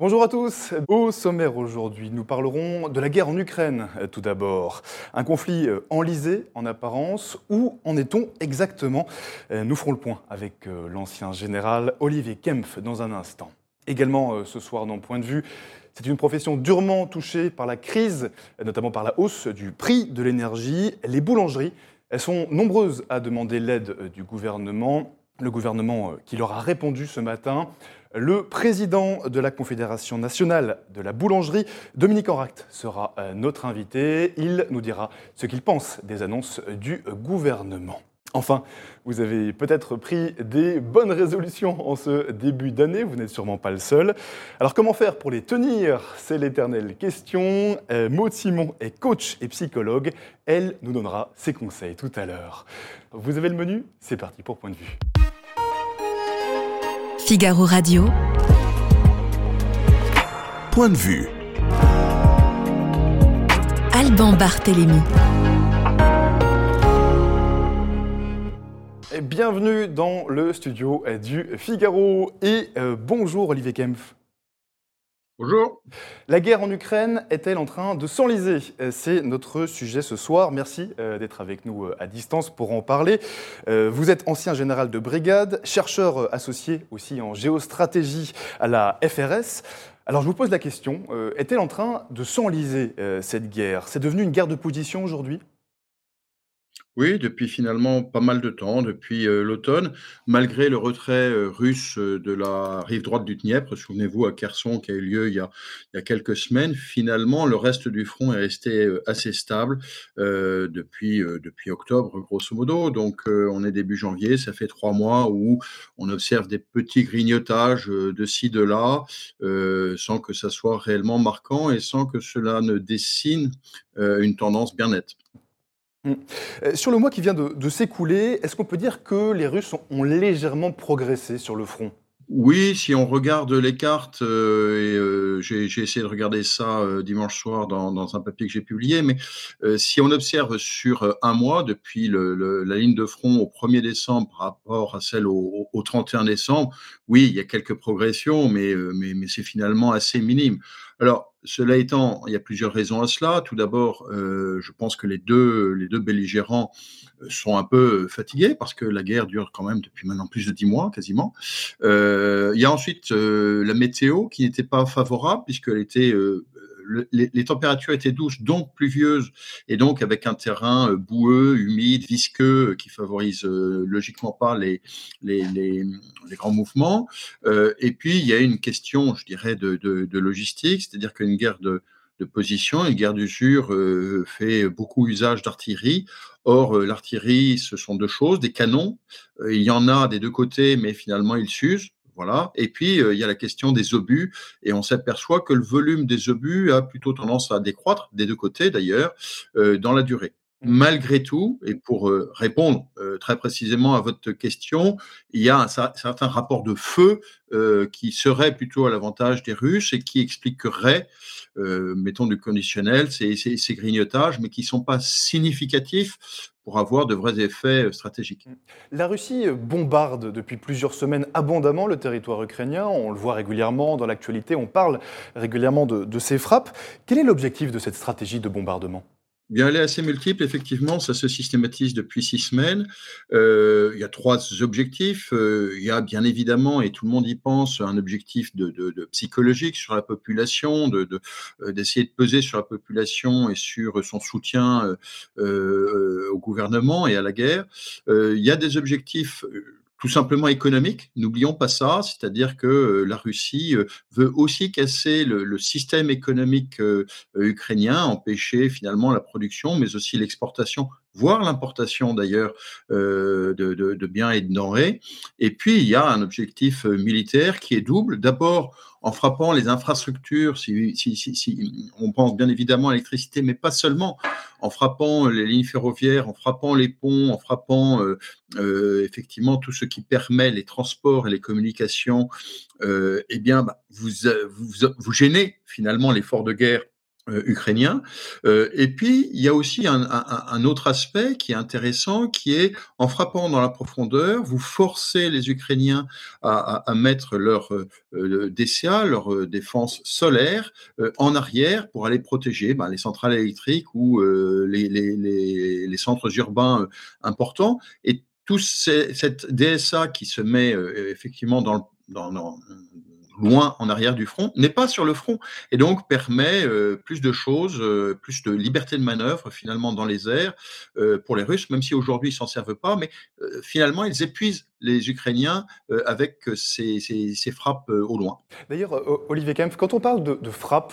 Bonjour à tous. Au sommaire aujourd'hui, nous parlerons de la guerre en Ukraine euh, tout d'abord. Un conflit euh, enlisé en apparence. Où en est-on exactement? Euh, Nous ferons le point avec l'ancien général Olivier Kempf dans un instant. Également ce soir dans Point de vue, c'est une profession durement touchée par la crise, notamment par la hausse du prix de l'énergie. Les boulangeries, elles sont nombreuses à demander l'aide du gouvernement. Le gouvernement euh, qui leur a répondu ce matin. Le président de la Confédération nationale de la boulangerie, Dominique Enract, sera euh, notre invité. Il nous dira ce qu'il pense des annonces du gouvernement. Enfin, vous avez peut-être pris des bonnes résolutions en ce début d'année, vous n'êtes sûrement pas le seul. Alors comment faire pour les tenir? C'est l'éternelle question. Euh, Maud Simon est coach et psychologue. Elle nous donnera ses conseils tout à l'heure. Vous avez le menu? C'est parti pour Point de vue. Figaro Radio. Point de vue. Alban Barthélémy. Et Bienvenue dans le studio du Figaro et euh, bonjour Olivier Kempf. Bonjour. La guerre en Ukraine est-elle en train de s'enliser? Euh, C'est notre sujet ce soir. Merci euh, d'être avec nous à distance pour en parler. Vous êtes ancien général de brigade, chercheur associé aussi en géostratégie à la FRS. Alors je vous pose la question, est-elle en train de s'enliser cette guerre? C'est devenu une guerre de position aujourd'hui? Oui, depuis finalement pas mal de temps, depuis euh, l'automne, malgré le retrait euh, russe euh, de la rive droite du Dniepr, souvenez-vous à Kherson qui a eu lieu il y a, quelques semaines, finalement le reste du front est resté assez stable depuis, depuis octobre grosso modo. Donc on est début janvier, ça fait trois mois où on observe des petits grignotages de ci, de là, sans que ça soit réellement marquant et sans que cela ne dessine une tendance bien nette. Euh, Sur le mois qui vient de, s'écouler, est-ce qu'on peut dire que les Russes ont, légèrement progressé sur le front? Oui, si on regarde les cartes, euh, et euh, j'ai essayé de regarder ça dimanche soir dans, un papier que j'ai publié, mais si on observe sur un mois, depuis la ligne de front au 1er décembre par rapport à celle au, au 31 décembre, oui, il y a quelques progressions, mais, mais c'est finalement assez minime. Alors, cela étant, il y a plusieurs raisons à cela. Tout d'abord, euh, je pense que les deux, les deux belligérants euh, sont un peu fatigués parce que la guerre dure quand même depuis maintenant plus de dix mois quasiment. Euh, il y a ensuite euh, la météo qui n'était pas favorable puisqu'elle était euh, le- les, températures étaient douces, donc pluvieuses, et donc avec un terrain euh, boueux, humide, visqueux, euh, qui favorise euh, logiquement pas les, grands mouvements. Et puis il y a une question, je dirais, de, logistique, c'est-à-dire qu'une guerre de, position, une guerre d'usure euh, fait beaucoup usage d'artillerie. Or, l'artillerie, ce sont deux choses, des canons. Il y en a des deux côtés, mais finalement, ils s'usent. Voilà. Et puis, euh, il y a la question des obus, et on s'aperçoit que le volume des obus a plutôt tendance à décroître, des deux côtés d'ailleurs, euh, dans la durée. Malgré tout, et pour euh, répondre euh, très précisément à votre question, il y a un cer- certain rapport de feu euh, qui serait plutôt à l'avantage des Russes et qui expliquerait, mettons du conditionnel, ces, grignotages, mais qui ne sont pas significatifs pour avoir de vrais effets stratégiques. La Russie bombarde depuis plusieurs semaines abondamment le territoire ukrainien. On le voit régulièrement dans l'actualité. On parle régulièrement de ces frappes. Quel est l'objectif de cette stratégie de bombardement? Bien, elle est assez multiple, effectivement, ça se systématise depuis six semaines. Euh, il y a trois objectifs. Euh, il y a bien évidemment, et tout le monde y pense, un objectif de, psychologique sur la population, euh, d'essayer de peser sur la population et sur son soutien au gouvernement et à la guerre. Il y a des objectifs tout simplement économiques, n'oublions pas ça, c'est-à-dire que euh, la Russie euh, veut aussi casser le, système économique euh, ukrainien, empêcher finalement la production, mais aussi l'exportation, voire l'importation d'ailleurs de, de- biens et de denrées. Et puis, il y a un objectif militaire qui est double. D'abord, en frappant les infrastructures, si, on pense bien évidemment à l'électricité, mais pas seulement, en frappant les lignes ferroviaires, en frappant les ponts, en frappant euh, euh, effectivement tout ce qui permet les transports et les communications, euh, eh bien, bah, vous gênez finalement l'effort de guerre euh. Euh, et puis, il y a aussi un, autre aspect qui est intéressant, qui est en frappant dans la profondeur, vous forcez les Ukrainiens à, mettre leur euh, DCA, leur défense solaire, en arrière pour aller protéger ben, les centrales électriques ou les, centres urbains importants. Et tout cette DSA qui se met effectivement dans, dans, dans loin en arrière du front, n'est pas sur le front, et donc permet euh, plus de choses, euh, plus de liberté de manœuvre finalement dans les airs euh, pour les Russes, même si aujourd'hui ils s'en servent pas, mais finalement ils épuisent les Ukrainiens avec ces, frappes au loin. D'ailleurs, Olivier Kempf, quand on parle de, de frappes,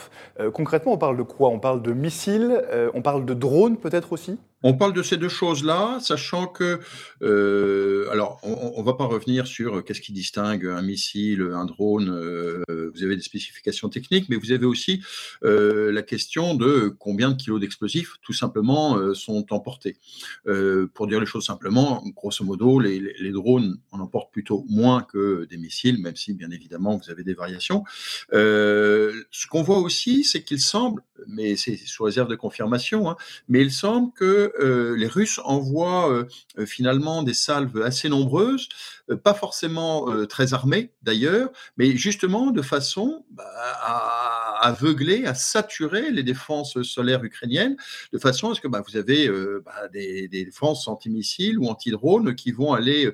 concrètement on parle de quoi? On parle de missiles, on parle de drones peut-être aussi? On parle de ces deux choses-là, sachant que, euh, alors, on ne va pas revenir sur euh, qu'est-ce qui distingue un missile, un drone. Euh, vous avez des spécifications techniques, mais vous avez aussi la question de combien de kilos d'explosifs, tout simplement, sont emportés. pour dire les choses simplement, grosso modo, les, les, drones en emportent plutôt moins que des missiles, même si, bien évidemment, vous avez des variations. ce qu'on voit aussi, c'est qu'il semble, mais c'est sous réserve de confirmation, hein, mais il semble que euh, les Russes envoient euh, euh, finalement des salves assez nombreuses, pas forcément très armées d'ailleurs, mais justement de façon bah, à aveugler, à saturer les défenses solaires ukrainiennes, de façon à ce que bah, vous avez bah, des, défenses anti-missiles ou anti-drones qui vont aller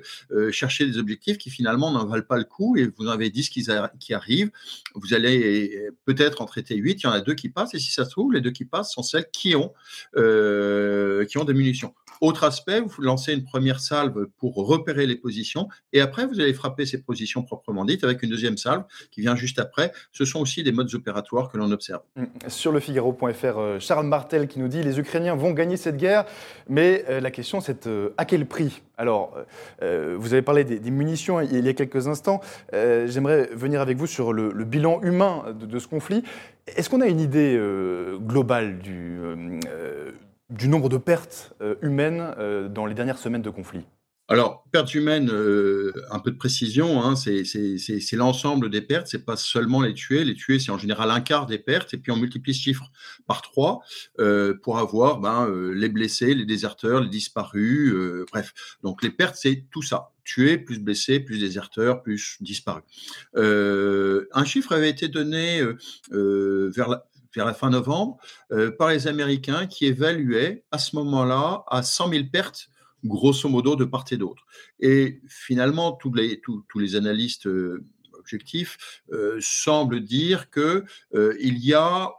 chercher des objectifs qui finalement n'en valent pas le coup, et vous en avez 10 qui, qui arrivent, vous allez peut-être en traiter 8, il y en a deux qui passent, et si ça se trouve, les deux qui passent sont celles qui ont qui ont des munitions. Autre aspect, vous lancez une première salve pour repérer les positions et après vous allez frapper ces positions proprement dites avec une deuxième salve qui vient juste après. Ce sont aussi des modes opératoires que l'on observe. Mm. Sur le Figaro.fr, euh, Charles Martel qui nous dit les Ukrainiens vont gagner cette guerre, mais euh, la question c'est euh, à quel prix? Alors, vous avez parlé des, munitions il y a quelques instants. J'aimerais venir avec vous sur le, bilan humain de, ce conflit. Est-ce qu'on a une idée globale du nombre de pertes humaines dans les dernières semaines de conflit? Alors, pertes humaines, euh, un peu de précision, hein, c'est l'ensemble des pertes, c'est pas seulement les tués. Les tués, c'est en général un quart des pertes, et puis on multiplie ce chiffre par trois pour avoir ben, les blessés, les déserteurs, les disparus, bref. Donc les pertes, c'est tout ça tués, plus blessés, plus déserteurs, plus disparus. un chiffre avait été donné vers la, vers la fin novembre, euh, par les Américains qui évaluaient à ce moment-là à 100 000 pertes, grosso modo, de part et d'autre. Et finalement, tous les, analystes euh, objectifs euh, semblent dire qu'il il y a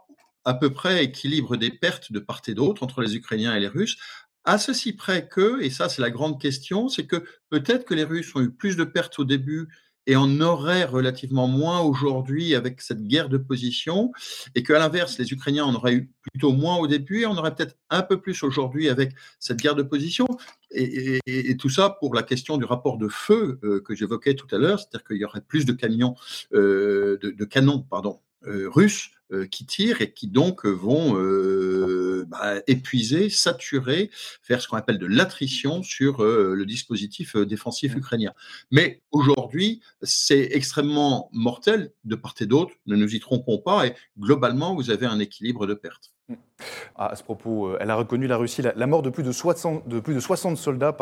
à peu près équilibre des pertes de part et d'autre entre les Ukrainiens et les Russes, à ceci près que, et ça c'est la grande question, c'est que peut-être que les Russes ont eu plus de pertes au début et on aurait relativement moins aujourd'hui avec cette guerre de position, et qu'à l'inverse, les Ukrainiens en auraient eu plutôt moins au début, et on aurait peut-être un peu plus aujourd'hui avec cette guerre de position. Et, tout ça pour la question du rapport de feu euh, que j'évoquais tout à l'heure, c'est-à-dire qu'il y aurait plus de camions, euh, de, canons, euh, russes qui tirent et qui donc vont bah, épuiser, saturer, faire ce qu'on appelle de l'attrition sur le dispositif défensif mmh. ukrainien. Mais aujourd'hui, c'est extrêmement mortel de part et d'autre, ne nous y trompons pas, et globalement, vous avez un équilibre de pertes. Ah, à ce propos, euh, elle a reconnu la Russie la, mort de plus de 60, de plus de 60 soldats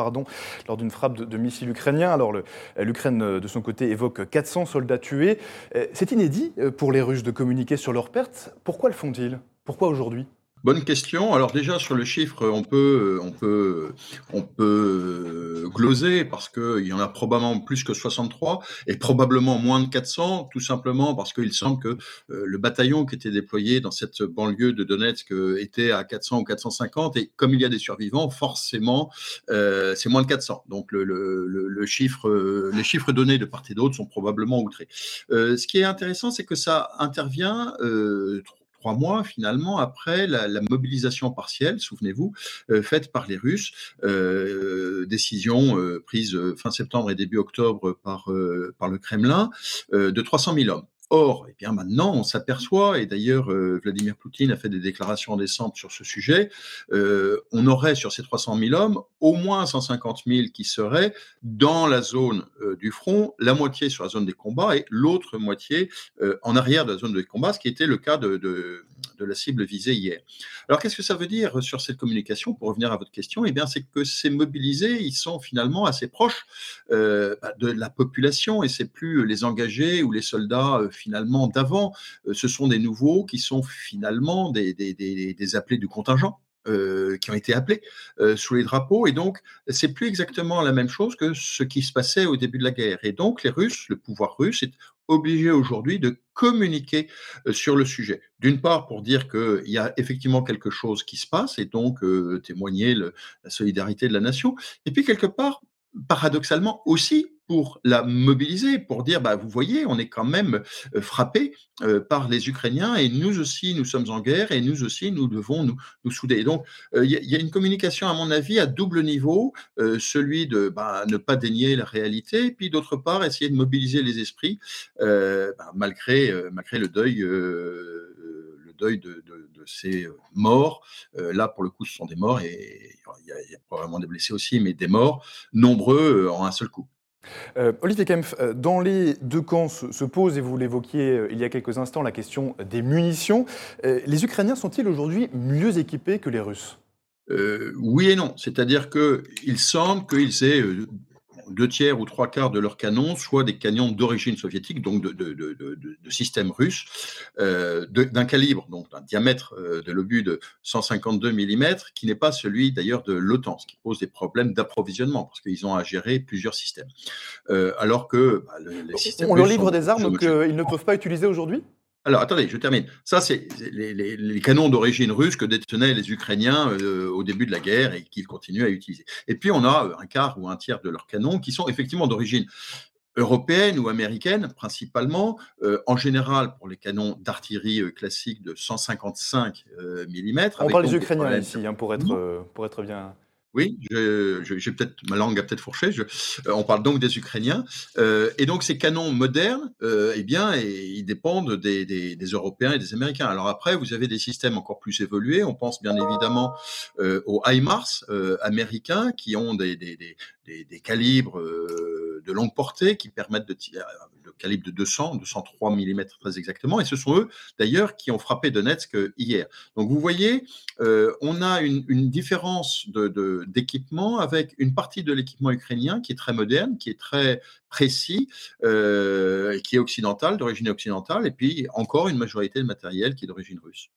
lors d'une frappe de, missiles ukrainiens. Alors l'Ukraine, euh, de son côté, évoque 400 soldats tués. Euh, c'est inédit pour les Russes de communiquer sur leurs pertes. Pourquoi le font-ils? Pourquoi aujourd'hui? Bonne question. Alors déjà sur le chiffre, on peut, on peut, on peut euh, gloser parce qu'il y en a probablement plus que 63 et probablement moins de 400, tout simplement parce qu'il semble que euh, le bataillon qui était déployé dans cette banlieue de Donetsk euh, était à 400 ou 450 et comme il y a des survivants, forcément, c'est moins de 400. Donc le, chiffre, les chiffres donnés de part et d'autre sont probablement outrés. ce qui est intéressant, c'est que ça intervient trois mois finalement après la, mobilisation partielle, souvenez-vous, euh, faite par les Russes, euh, décision euh, prise fin septembre et début octobre par, par le Kremlin, de 300 000 hommes. Or, eh bien maintenant, on s'aperçoit, et d'ailleurs Vladimir Poutine a fait des déclarations en décembre sur ce sujet, on aurait sur ces 300 000 hommes au moins 150 000 qui seraient dans la zone du front, la moitié sur la zone des combats et l'autre moitié en arrière de la zone des combats, ce qui était le cas de la cible visée hier. Alors, qu'est-ce que ça veut dire sur cette communication Pour revenir à votre question, eh bien, c'est que ces mobilisés, ils sont finalement assez proches euh, bah, de la population et c'est plus les engagés ou les soldats euh, finalement d'avant. Euh, ce sont des nouveaux qui sont finalement des, des, appelés du contingent. Euh, qui ont été appelés euh, sous les drapeaux. Et donc, c'est plus exactement la même chose que ce qui se passait au début de la guerre. Et donc, les Russes, le pouvoir russe est obligé aujourd'hui de communiquer sur le sujet. D'une part, pour dire qu'il y a effectivement quelque chose qui se passe et donc témoigner le, la solidarité de la nation. Et puis, quelque part, paradoxalement aussi pour la mobiliser, pour dire, bah, vous voyez, on est quand même euh, frappé euh, par les Ukrainiens et nous aussi, nous sommes en guerre et nous aussi, nous devons nous, nous souder. Donc, euh, il y, a une communication, à mon avis, à double niveau, celui de bah, ne pas dénier la réalité, puis d'autre part, essayer de mobiliser les esprits bah, malgré, malgré le deuil deuil de, ces morts. là, pour le coup, ce sont des morts et il y, a, il y, a probablement des blessés aussi, mais des morts nombreux en un seul coup. Euh, Olivier Kempf, euh, dans les deux camps se, pose, et vous l'évoquiez euh, il y a quelques instants, la question des munitions. les Ukrainiens sont-ils aujourd'hui mieux équipés que les Russes? Oui et non. C'est-à-dire qu'il semble qu'ils aient deux tiers ou trois quarts de leurs canons soient des canons d'origine soviétique, donc de, de, de, de système russe, euh, d'un calibre, donc d'un diamètre euh, de l'obus de 152 mm, qui n'est pas celui d'ailleurs de l'OTAN, ce qui pose des problèmes d'approvisionnement, parce qu'ils ont à gérer plusieurs systèmes. Euh, alors que bah, les systèmes On leur livre des armes qu'ils ne peuvent pas utiliser aujourd'hui? Alors, attendez, je termine. Ça, c'est les, canons d'origine russe que détenaient les Ukrainiens euh, au début de la guerre et qu'ils continuent à utiliser. Et puis, on a euh, un quart ou un tiers de leurs canons qui sont effectivement d'origine européenne ou américaine principalement, euh, en général pour les canons d'artillerie classiques de 155 mm. On parle des Ukrainiens ici, hein, pour, être, pour être bien... Oui, j'ai peut-être ma langue a peut-être fourché. Euh, on parle donc des Ukrainiens, euh, et donc ces canons modernes, euh, eh bien, ils dépendent des, Européens et des Américains. Alors après, vous avez des systèmes encore plus évolués. On pense bien évidemment aux HIMARS américains qui ont des calibres de longue portée qui permettent de tirer le calibre de 200, 203 mm très exactement. Et ce sont eux, d'ailleurs, qui ont frappé Donetsk hier. Donc vous voyez, euh, on a une, différence d'équipement avec une partie de l'équipement ukrainien qui est très moderne, qui est très précis, euh, qui est occidental, d'origine occidentale, et puis encore une majorité de matériel qui est d'origine russe.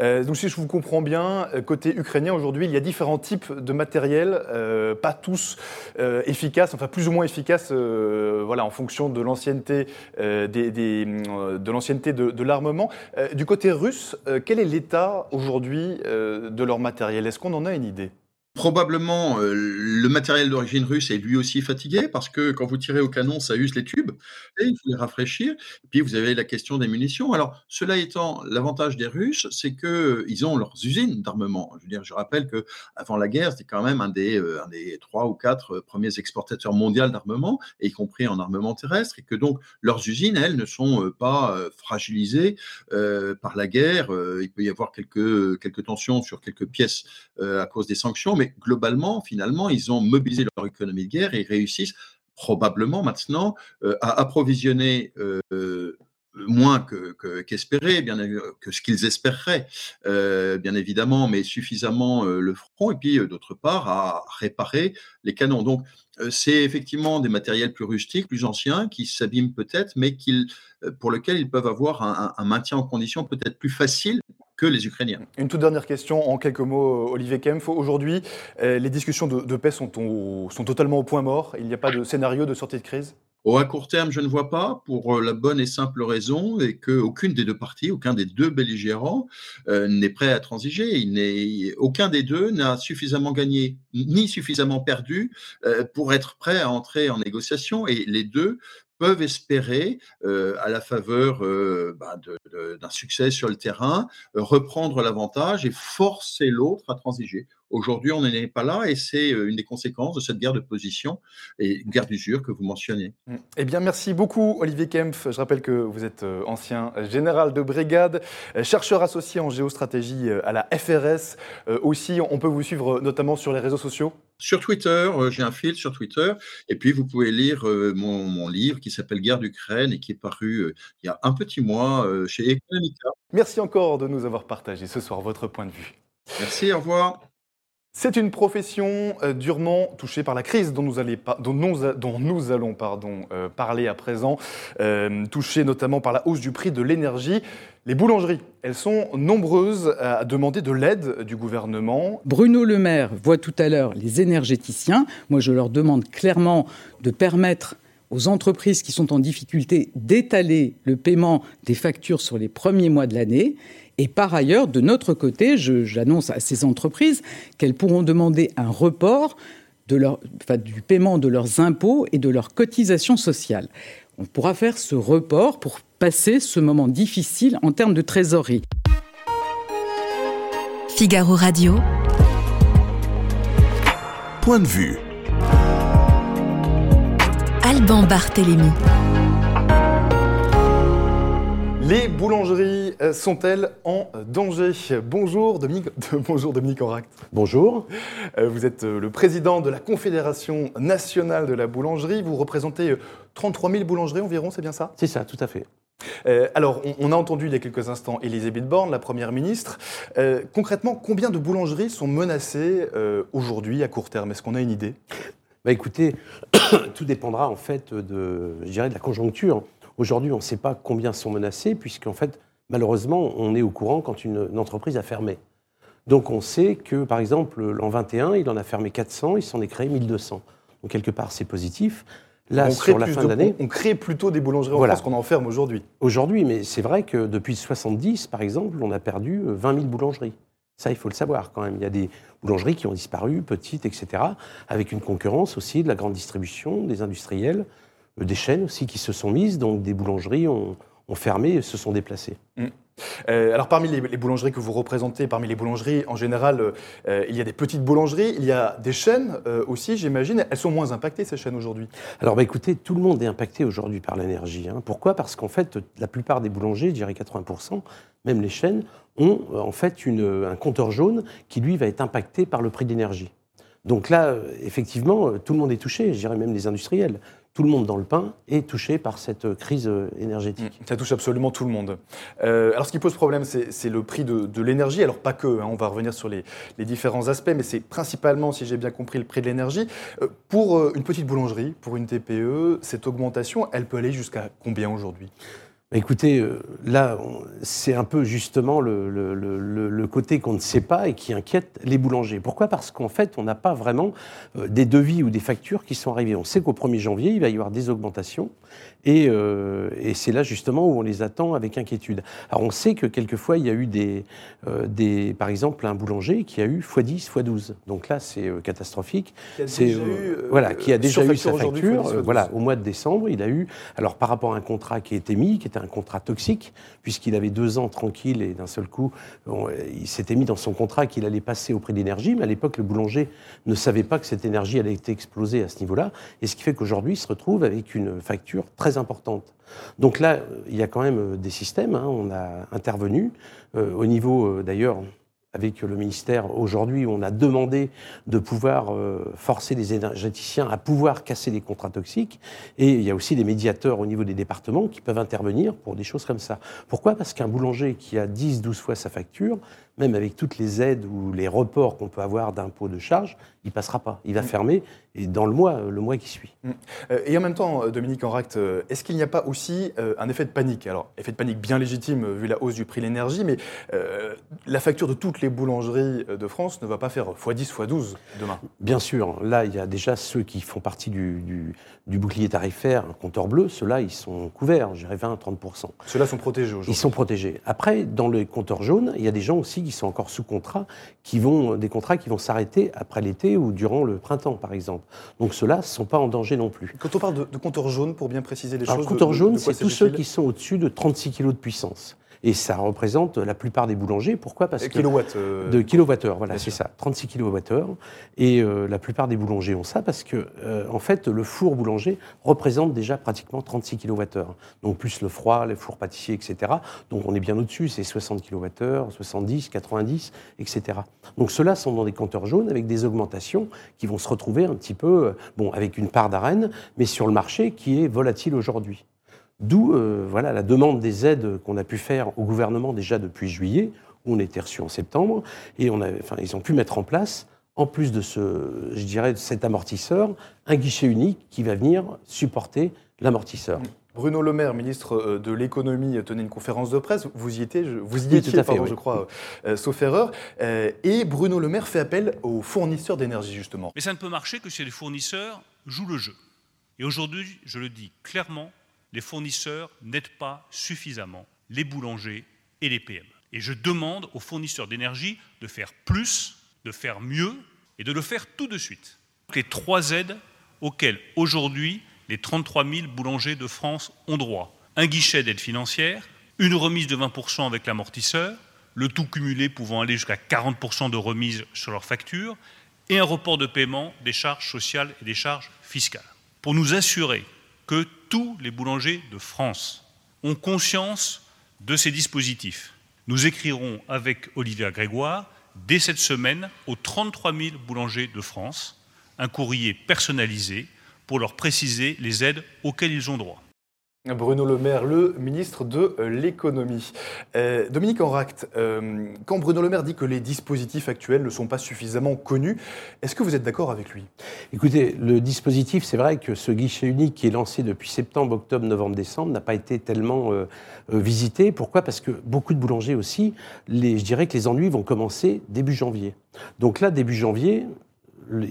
Euh, donc si je vous comprends bien, euh, côté ukrainien aujourd'hui, il y a différents types de matériel, euh, pas tous efficaces, enfin plus ou moins efficaces, voilà, en fonction de l'ancienneté de l'armement. du côté russe, quel est l'état aujourd'hui de leur matériel? Est-ce qu'on en a une idée? Probablement, euh, le matériel d'origine russe est lui aussi fatigué parce que quand vous tirez au canon, ça use les tubes et il faut les rafraîchir. Puis vous avez la question des munitions. Alors, cela étant, l'avantage des Russes, c'est que ils ont leurs usines d'armement. Je veux dire, je rappelle que avant la guerre, c'était quand même un des, euh, un des trois ou quatre premiers exportateurs mondiaux d'armement, y compris en armement terrestre, et que donc leurs usines, elles, ne sont euh, pas fragilisées par la guerre. il peut y avoir quelques quelques tensions sur quelques pièces à cause des sanctions, mais globalement, finalement, ils ont mobilisé leur économie de guerre et réussissent probablement maintenant euh, à approvisionner euh, moins qu'espéré, que, bien que ce qu'ils espéreraient, euh, bien évidemment, mais suffisamment le front, et puis d'autre part à réparer les canons. Donc c'est effectivement des matériels plus rustiques, plus anciens, qui s'abîment peut-être, mais pour lesquels ils peuvent avoir un, un maintien en condition peut-être plus facile que les Ukrainiens. Une toute dernière question, en quelques mots, Olivier Kempf. Aujourd'hui, euh, les discussions de, paix sont, sont totalement au point mort. Il n'y a pas de scénario de sortie de crise? Au à court terme, je ne vois pas, pour euh, la bonne et simple raison et qu'aucune des deux parties, aucun des deux belligérants euh, n'est prêt à transiger. Il aucun des deux n'a suffisamment gagné ni suffisamment perdu pour être prêt à entrer en négociation. Et les deux peuvent espérer, euh, à la faveur euh, bah, d'un succès sur le terrain, euh, reprendre l'avantage et forcer l'autre à transiger. Aujourd'hui, on n'est pas là et c'est une des conséquences de cette guerre de position et guerre d'usure que vous mentionnez. Mmh. Eh bien, merci beaucoup, Olivier Kempf. Je rappelle que vous êtes ancien général de brigade, chercheur associé en géostratégie à la FRS. Aussi, on peut vous suivre notamment sur les réseaux sociaux sur Twitter, euh, j'ai un fil sur Twitter, et puis vous pouvez lire euh, mon, livre qui s'appelle Guerre d'Ukraine et qui est paru euh, il y a un petit mois chez Economica. Merci encore de nous avoir partagé ce soir votre point de vue. Merci, au revoir. C'est une profession euh, durement touchée par la crise dont nous, allons euh, parler à présent, euh, touchée notamment par la hausse du prix de l'énergie. Les boulangeries, elles sont nombreuses à demander de l'aide du gouvernement. Bruno Le Maire voit tout à l'heure les énergéticiens. Moi, je leur demande clairement de permettre aux entreprises qui sont en difficulté d'étaler le paiement des factures sur les premiers mois de l'année. Et par ailleurs, de notre côté, j'annonce à ces entreprises qu'elles pourront demander un report de leur, du paiement de leurs impôts et de leurs cotisations sociales. On pourra faire ce report pour passer ce moment difficile en termes de trésorerie. Figaro Radio. Point de vue. Alban Barthélémy. Les boulangeries euh, sont-elles en danger? Bonjour Dominique, bonjour Dominique Bonjour. Euh, vous êtes euh, le président de la Confédération nationale de la boulangerie. Vous représentez 33 000 boulangeries environ, c'est bien ça? C'est ça, tout à fait. alors, on, a entendu il y a quelques instants Elisabeth Borne, la Première ministre. concrètement, combien de boulangeries sont menacées aujourd'hui à court terme? Est-ce qu'on a une idée? Bah Écoutez, tout dépendra en fait de, je dirais, de la conjoncture. Aujourd'hui, on ne sait pas combien sont menacés, puisqu'en fait, malheureusement, on est au courant quand une, entreprise a fermé. Donc on sait que, par exemple, l'an 21, il en a fermé 400, il s'en est créé 1200. Donc quelque part, c'est positif. Là, sur la fin de l'année. On crée plutôt des boulangeries en France qu'on en ferme aujourd'hui. Aujourd'hui, mais c'est vrai que depuis 70, par exemple, on a perdu 20 000 boulangeries. Ça, il faut le savoir quand même. Il y a des boulangeries qui ont disparu, petites, etc., avec une concurrence aussi de la grande distribution, des industriels. Euh, des chaînes aussi qui se sont mises, donc des boulangeries ont, fermé et se sont déplacées. Mm. Euh, alors parmi les, boulangeries que vous représentez, parmi les boulangeries en général, euh, il y a des petites boulangeries, il y a des chaînes aussi, j'imagine. Elles sont moins impactées ces chaînes aujourd'hui? Alors bah, écoutez, tout le monde est impacté aujourd'hui par l'énergie. Hein. Pourquoi? Parce qu'en fait, la plupart des boulangers, je dirais 80%, même les chaînes, ont en fait une, un compteur jaune qui lui va être impacté par le prix de l'énergie. Donc là, effectivement, tout le monde est touché, je dirais même les industriels tout le monde dans le pain est touché par cette crise énergétique. Ça touche absolument tout le monde. Euh, alors ce qui pose problème, c'est le prix de, l'énergie. Alors pas que, hein, on va revenir sur les, différents aspects, mais c'est principalement, si j'ai bien compris, le prix de l'énergie. Euh, pour euh, une petite boulangerie, pour une TPE, cette augmentation, elle peut aller jusqu'à combien aujourd'hui? Écoutez, euh, là, c'est un peu justement le, côté qu'on ne sait pas et qui inquiète les boulangers. Pourquoi? Parce qu'en fait, on n'a pas vraiment euh, des devis ou des factures qui sont arrivées. On sait qu'au 1er janvier, il va y avoir des augmentations. Euh, et, c'est là justement où on les attend avec inquiétude. Alors on sait que quelquefois, il y a eu des, des par exemple, un boulanger qui a eu x10, x12. Donc là, c'est catastrophique. C'est voilà, qui a déjà eu sa facture. voilà, au mois de décembre, il a eu, alors par rapport à un contrat qui a été mis, qui était un contrat toxique, puisqu'il avait deux ans tranquille et d'un seul coup, il s'était mis dans son contrat qu'il allait passer au prix d'énergie, mais à l'époque, le boulanger ne savait pas que cette énergie allait être explosée à ce niveau-là, et ce qui fait qu'aujourd'hui, il se retrouve avec une facture très importante. Donc là, il y a quand même euh, des systèmes, hein, on a intervenu, euh, au niveau euh, d'ailleurs avec le ministère aujourd'hui, on a demandé de pouvoir euh, forcer les énergéticiens à pouvoir casser les contrats toxiques. Et il y a aussi des médiateurs au niveau des départements qui peuvent intervenir pour des choses comme ça. Pourquoi? Parce qu'un boulanger qui a 10, 12 fois sa facture, même avec toutes les aides ou les reports qu'on peut avoir d'impôts de charges, il passera pas. Il va mm. fermer et dans le mois, le mois qui suit. Mm. Euh, et en même temps, euh, Dominique Enract, euh, est-ce qu'il n'y a pas aussi un effet de panique? Alors, effet de panique bien légitime vu la hausse du prix de l'énergie, mais la facture de toutes les boulangeries de France ne va pas faire x10, x12 demain. Bien sûr. Là, il y a déjà ceux qui font partie du, du, bouclier tarifaire, un compteur bleu. Ceux-là, ils sont couverts, je dirais 20 à 30% Ceux-là sont protégés aujourd'hui. Ils sont protégés. Après, dans les compteurs jaunes, il y a des gens aussi qui sont encore sous contrat, qui vont, des contrats qui vont s'arrêter après l'été ou durant le printemps, par exemple. Donc ceux-là ne sont pas en danger non plus. Quand on parle de, de compteurs jaunes, pour bien préciser les choses. Compteurs jaunes, c'est tous ceux qui sont au-dessus de 36 kg de puissance. Et ça représente la plupart des boulangers. Pourquoi? Parce que euh, de kilowattheures, voilà, c'est ça, 36 kilowattheures. Et euh, la plupart des boulangers ont ça parce que, euh, en fait, le four boulanger représente déjà pratiquement 36 kilowattheures. Donc plus le froid, les fours pâtissiers, etc. Donc on est bien au-dessus, c'est 60 kilowattheures, 70, 90, etc. Donc ceux-là sont dans des compteurs jaunes avec des augmentations qui vont se retrouver un petit peu, bon, avec une part d'arène, mais sur le marché qui est volatile aujourd'hui. D'où voilà, la demande des aides qu'on a pu faire au gouvernement déjà depuis juillet, où on était reçu en septembre, et on enfin, ils ont pu mettre en place en plus de ce, je dirais, de cet amortisseur, un guichet unique qui va venir supporter l'amortisseur. Bruno Le Maire, ministre euh, de l'économie, tenait une conférence de presse. Vous y étiez, je, vous y étiez, pardon, je crois, euh, sauf erreur. Euh, et Bruno Le Maire fait appel aux fournisseurs d'énergie, justement. Mais ça ne peut marcher que si les fournisseurs jouent le jeu. Et aujourd'hui, je le dis clairement, les fournisseurs n'aident pas suffisamment les boulangers et les PME. Et je demande aux fournisseurs d'énergie de faire plus de faire mieux et de le faire tout de suite. Les trois aides auxquelles aujourd'hui les 33 000 boulangers de France ont droit. Un guichet d'aide financière, une remise de 20% avec l'amortisseur, le tout cumulé pouvant aller jusqu'à 40% de remise sur leurs factures, et un report de paiement des charges sociales et des charges fiscales. Pour nous assurer que tous les boulangers de France ont conscience de ces dispositifs, nous écrirons avec Olivier Grégoire dès cette semaine aux 33 000 boulangers de France un courrier personnalisé pour leur préciser les aides auxquelles ils ont droit. Bruno Le Maire, le ministre de euh, l'économie. Euh, Dominique Enract, euh, quand Bruno Le Maire dit que les dispositifs actuels ne sont pas suffisamment connus, est-ce que vous êtes d'accord avec lui? Écoutez, le dispositif, c'est vrai que ce guichet unique qui est lancé depuis septembre, octobre, novembre, décembre n'a pas été tellement visité. Pourquoi? Parce que beaucoup de boulangers aussi, les, je dirais que les ennuis vont commencer début janvier. Donc là, début janvier,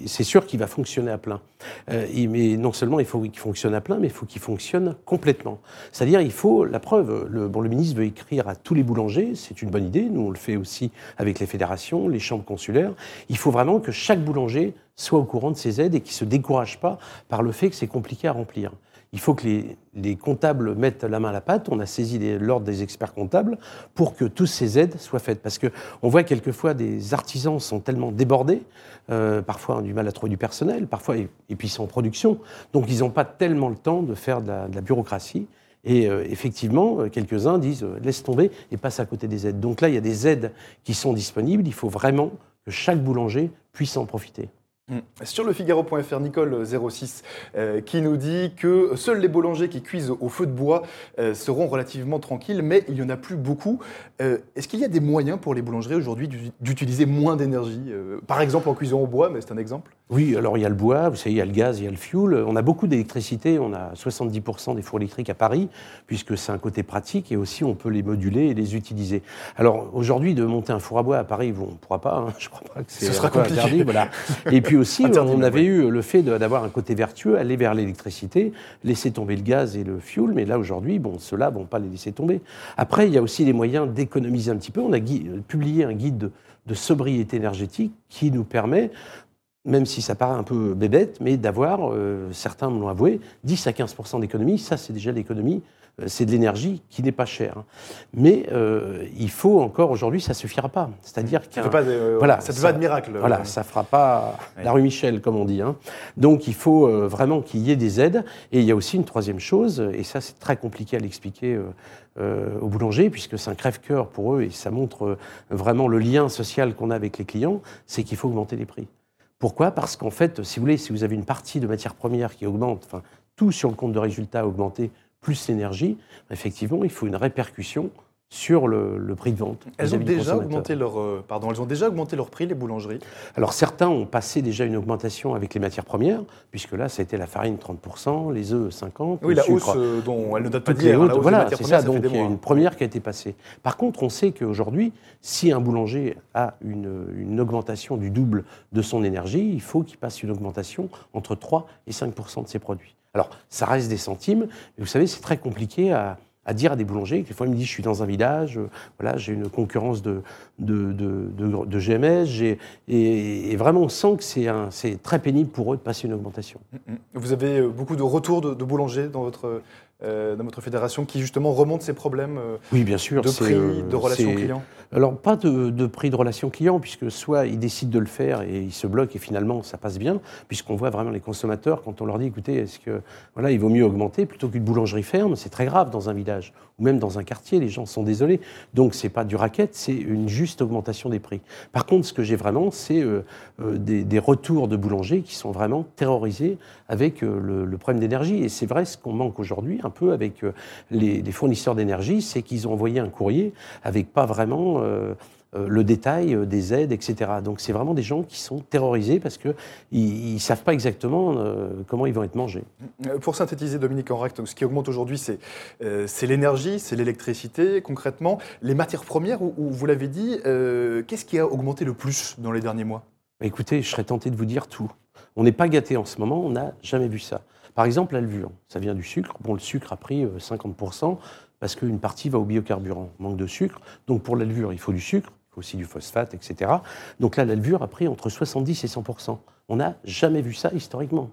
c'est sûr qu'il va fonctionner à plein. Euh, mais non seulement il faut qu'il fonctionne à plein, mais il faut qu'il fonctionne complètement. C'est-à-dire, il faut la preuve. Le, bon, le ministre veut écrire à tous les boulangers, c'est une bonne idée. Nous, on le fait aussi avec les fédérations, les chambres consulaires. Il faut vraiment que chaque boulanger soit au courant de ces aides et qu'il ne se décourage pas par le fait que c'est compliqué à remplir il faut que les, comptables mettent la main à la pâte. On a saisi l'ordre des experts comptables pour que toutes ces aides soient faites. Parce qu'on voit quelquefois des artisans sont tellement débordés, euh, parfois ont du mal à trouver du personnel, parfois, et, puis ils sont en production. Donc ils n'ont pas tellement le temps de faire de la, bureaucratie. Et euh, effectivement, euh, quelques-uns disent laisse tomber et passe à côté des aides. Donc là, il y a des aides qui sont disponibles. Il faut vraiment que chaque boulanger puisse en profiter. Mm. Sur le Figaro.fr, Nicole 06 euh, qui nous dit que seuls les boulangers qui cuisent au feu de bois euh, seront relativement tranquilles, mais il n'y en a plus beaucoup. Euh, est-ce qu'il y a des moyens pour les boulangeries aujourd'hui d'utiliser moins d'énergie Par exemple en cuisant au bois, mais c'est un exemple? Oui, alors il y a le bois, vous savez, il y a le gaz, il y a le fuel. On a beaucoup d'électricité, on a 70% des fours électriques à Paris, puisque c'est un côté pratique, et aussi on peut les moduler et les utiliser. Alors aujourd'hui, de monter un four à bois à Paris, on ne pourra pas, hein, je crois pas que c'est interdit. Voilà. Et puis aussi, on avait eu le fait d'avoir un côté vertueux, aller vers l'électricité, laisser tomber le gaz et le fuel, mais là aujourd'hui, bon, ceux-là vont pas les laisser tomber. Après, il y a aussi les moyens d'économiser un petit peu. On a publié un guide de, sobriété énergétique qui nous permet même si ça paraît un peu bébête, mais d'avoir, euh, certains me l'ont avoué, 10 à 15% d'économie, ça c'est déjà l'économie euh, c'est de l'énergie qui n'est pas chère. Mais euh, il faut encore, aujourd'hui, ça ne suffira pas. C'est-à-dire que. Euh, voilà, ça ne fait pas de miracle. Voilà, ça ne fera pas la rue Michel, comme on dit. Hein. Donc il faut vraiment qu'il y ait des aides. Et il y a aussi une troisième chose, et ça c'est très compliqué à l'expliquer aux boulangers, puisque c'est un crève-cœur pour eux, et ça montre vraiment le lien social qu'on a avec les clients, c'est qu'il faut augmenter les prix. Pourquoi? Parce qu'en fait, si vous voulez, si vous avez une partie de matières premières qui augmente, enfin, tout sur le compte de résultat a augmenté plus l'énergie, effectivement, il faut une répercussion sur le, prix de vente. Elles ont, déjà augmenté leur, euh, pardon, elles ont déjà augmenté leur prix, les boulangeries? Alors certains ont passé déjà une augmentation avec les matières premières, puisque là, ça a été la farine 30%, les œufs 50%. Oui, la hausse euh, dont elle ne date pas d'hier. Hein, voilà, c'est ça, donc il y a une première qui a été passée. Par contre, on sait qu'aujourd'hui, si un boulanger a une, une, augmentation du double de son énergie, il faut qu'il passe une augmentation entre 3 et 5% de ses produits. Alors, ça reste des centimes, mais vous savez, c'est très compliqué à, dire à des boulangers. Des fois, ils me disent, je suis dans un village, euh, voilà, j'ai une concurrence de, de, de, GMS, et, vraiment, on sent que c'est très pénible pour eux de passer une augmentation. Mm, mm. Vous avez euh, beaucoup de retours de, boulangers dans votre euh, dans votre fédération qui justement remonte ces problèmes euh, oui, bien sûr, de prix, de relations clients? Alors pas de, prix de relations clients, puisque soit ils décident de le faire et ils se bloquent et finalement ça passe bien, puisqu'on voit vraiment les consommateurs quand on leur dit écoutez, est-ce que voilà, il vaut mieux augmenter plutôt qu'une boulangerie ferme, c'est très grave dans un village ou même dans un quartier, les gens sont désolés. Donc c'est pas du racket, c'est une juste augmentation des prix. Par contre, ce que j'ai vraiment, c'est euh, euh, des, retours de boulangers qui sont vraiment terrorisés avec le, problème d'énergie. Et c'est vrai, ce qu'on manque aujourd'hui un peu avec les, fournisseurs d'énergie, c'est qu'ils ont envoyé un courrier avec pas vraiment euh, le détail euh, des aides, etc. Donc c'est vraiment des gens qui sont terrorisés parce qu'ils ne savent pas exactement euh, comment ils vont être mangés. Pour synthétiser, Dominique Enrac, ce qui augmente aujourd'hui, c'est l'énergie, c'est l'électricité, concrètement. Les matières premières, où, vous l'avez dit, qu'est-ce qui a augmenté le plus dans les derniers mois? Écoutez, je serais tenté de vous dire tout. On n'est pas gâté en ce moment, on n'a jamais vu ça. Par exemple, la levure, ça vient du sucre. Bon, le sucre a pris 50% parce qu'une partie va au biocarburant, manque de sucre. Donc pour la levure, il faut du sucre aussi du phosphate, etc. Donc là, la levure a pris entre 70 et 100 On n'a jamais vu ça historiquement.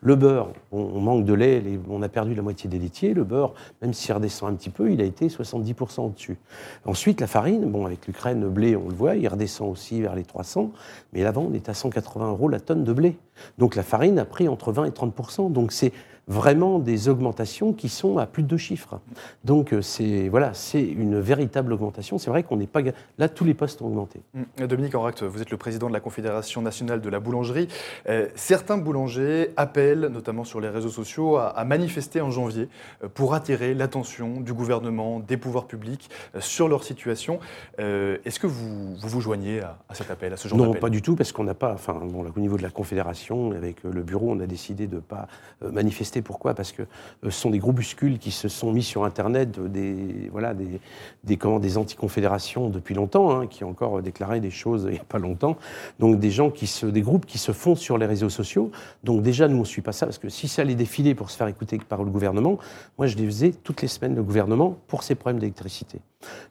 Le beurre, on, manque de lait, on a perdu la moitié des laitiers. Le beurre, même s'il redescend un petit peu, il a été 70% au-dessus. Ensuite, la farine, bon, avec l'Ukraine, le blé, on le voit, il redescend aussi vers les 300. Mais l'avant, on est à 180 euros la tonne de blé. Donc la farine a pris entre 20 et 30%. Donc c'est vraiment des augmentations qui sont à plus de deux chiffres. Donc euh, c'est voilà, c'est une véritable augmentation. C'est vrai qu'on n'est pas là tous les postes ont augmenté. Mmh. Dominique Enract, vous êtes le président de la Confédération nationale de la boulangerie. Euh, certains boulangers appellent, notamment sur les réseaux sociaux, à, manifester en janvier euh, pour attirer l'attention du gouvernement, des pouvoirs publics sur leur situation. Est-ce que vous, vous, joignez à, cet appel, à ce genre Non, pas du tout, parce qu'on n'a pas, enfin, bon, au niveau de la Confédération, avec le bureau, on a décidé de ne pas manifester pourquoi? Parce que euh, ce sont des groupuscules qui se sont mis sur Internet, des, voilà, des, des, comment, des anticonfédérations depuis longtemps, hein, qui ont encore déclaré des choses il n'y a pas longtemps. Donc des gens qui se, des groupes qui se font sur les réseaux sociaux. Donc déjà, nous, on ne suit pas ça, parce que si ça allait défiler pour se faire écouter par le gouvernement, moi, je les faisais toutes les semaines, le gouvernement, pour ces problèmes d'électricité.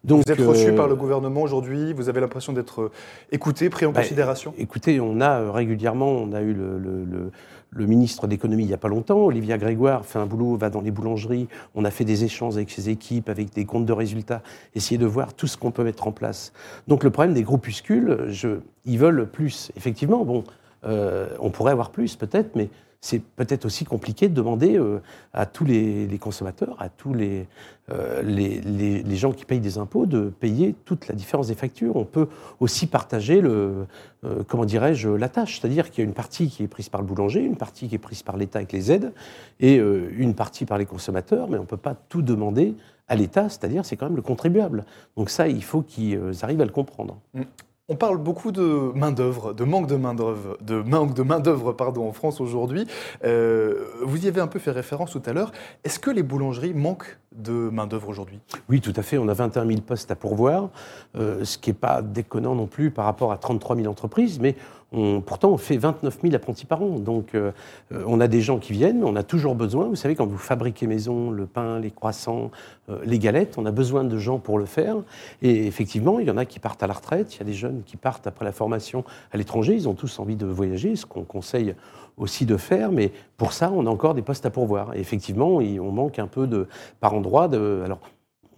Donc, vous êtes reçu euh, par le gouvernement aujourd'hui, vous avez l'impression d'être écouté, pris en bah, considération? Écoutez, on a euh, régulièrement, on a eu le, le le ministre d'économie il n'y a pas longtemps, Olivia Grégoire, fait un boulot, va dans les boulangeries, on a fait des échanges avec ses équipes, avec des comptes de résultats, essayer de voir tout ce qu'on peut mettre en place. Donc le problème des groupuscules, je, ils veulent plus. Effectivement, bon, euh, on pourrait avoir plus peut-être, mais c'est peut-être aussi compliqué de demander euh, à tous les, consommateurs, à tous euh, les, les, gens qui payent des impôts, de payer toute la différence des factures. On peut aussi partager le, euh, comment dirais-je, la tâche, c'est-à-dire qu'il y a une partie qui est prise par le boulanger, une partie qui est prise par l'État avec les aides, et une partie par les consommateurs, mais on ne peut pas tout demander à l'État, c'est-à-dire c'est quand même le contribuable. Donc ça, il faut qu'ils arrivent à le comprendre. Mmh. On parle beaucoup de main-d'œuvre, de manque de main-d'œuvre, de manque de main-d'œuvre pardon, en France aujourd'hui. Euh, vous y avez un peu fait référence tout à l'heure. Est-ce que les boulangeries manquent de main-d'œuvre aujourd'hui? Oui, tout à fait. On a 21 000 postes à pourvoir, euh, ce qui n'est pas déconnant non plus par rapport à 33 000 entreprises, mais pourtant, on fait 29 000 apprentis par an. Donc, euh, on a des gens qui viennent, mais on a toujours besoin. Vous savez, quand vous fabriquez maison, le pain, les croissants, euh, les galettes, on a besoin de gens pour le faire. Et effectivement, il y en a qui partent à la retraite, il y a des jeunes qui partent après la formation à l'étranger. Ils ont tous envie de voyager, ce qu'on conseille aussi de faire. Mais pour ça, on a encore des postes à pourvoir. Et effectivement, on manque un peu de, par endroit. Alors,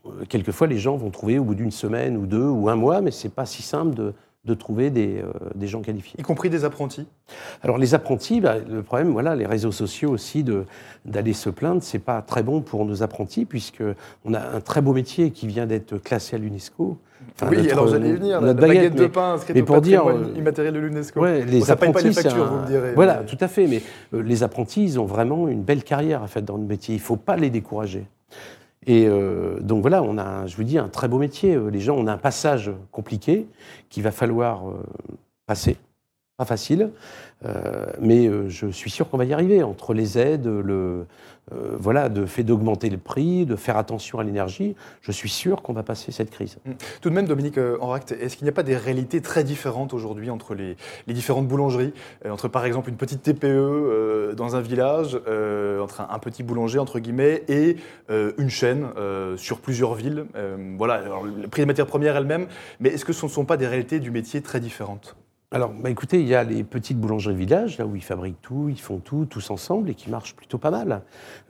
euh, quelquefois, les gens vont trouver au bout d'une semaine ou deux ou un mois, mais c'est pas si simple de de trouver des, euh, des, gens qualifiés. Y compris des apprentis Alors les apprentis, bah, le problème, voilà, les réseaux sociaux aussi, d'aller se plaindre, c'est pas très bon pour nos apprentis, puisqu'on a un très beau métier qui vient d'être classé à l'UNESCO. oui, alors j'allais y venir, la baguette, de pain inscrite au pour dire, euh, immatériel de l'UNESCO. Ouais, les apprentis, pas les factures, vous me direz. Voilà, tout à fait, mais euh, les apprentis, ils ont vraiment une belle carrière à faire dans le métier, il ne faut pas les décourager. Et euh, donc voilà, on a, je vous dis, un très beau métier. Euh, les gens, on a un passage compliqué qu'il va falloir euh, passer. Pas facile, mais je suis sûr qu'on va y arriver. Entre les aides, le, euh, voilà, de fait d'augmenter le prix, de faire attention à l'énergie, je suis sûr qu'on va passer cette crise. Mmh. Tout de même, Dominique euh, Enract, est-ce qu'il n'y a pas des réalités très différentes aujourd'hui entre les, différentes boulangeries? Euh, Entre par exemple une petite TPE dans un village, entre un, petit boulanger, entre guillemets, et une chaîne sur plusieurs villes Voilà, le prix des matières premières elles-mêmes, mais est-ce que ce ne sont pas des réalités du métier très différentes? Alors, bah écoutez, il y a les petites boulangeries village, là où ils fabriquent tout, ils font tout, tous ensemble, et qui marchent plutôt pas mal.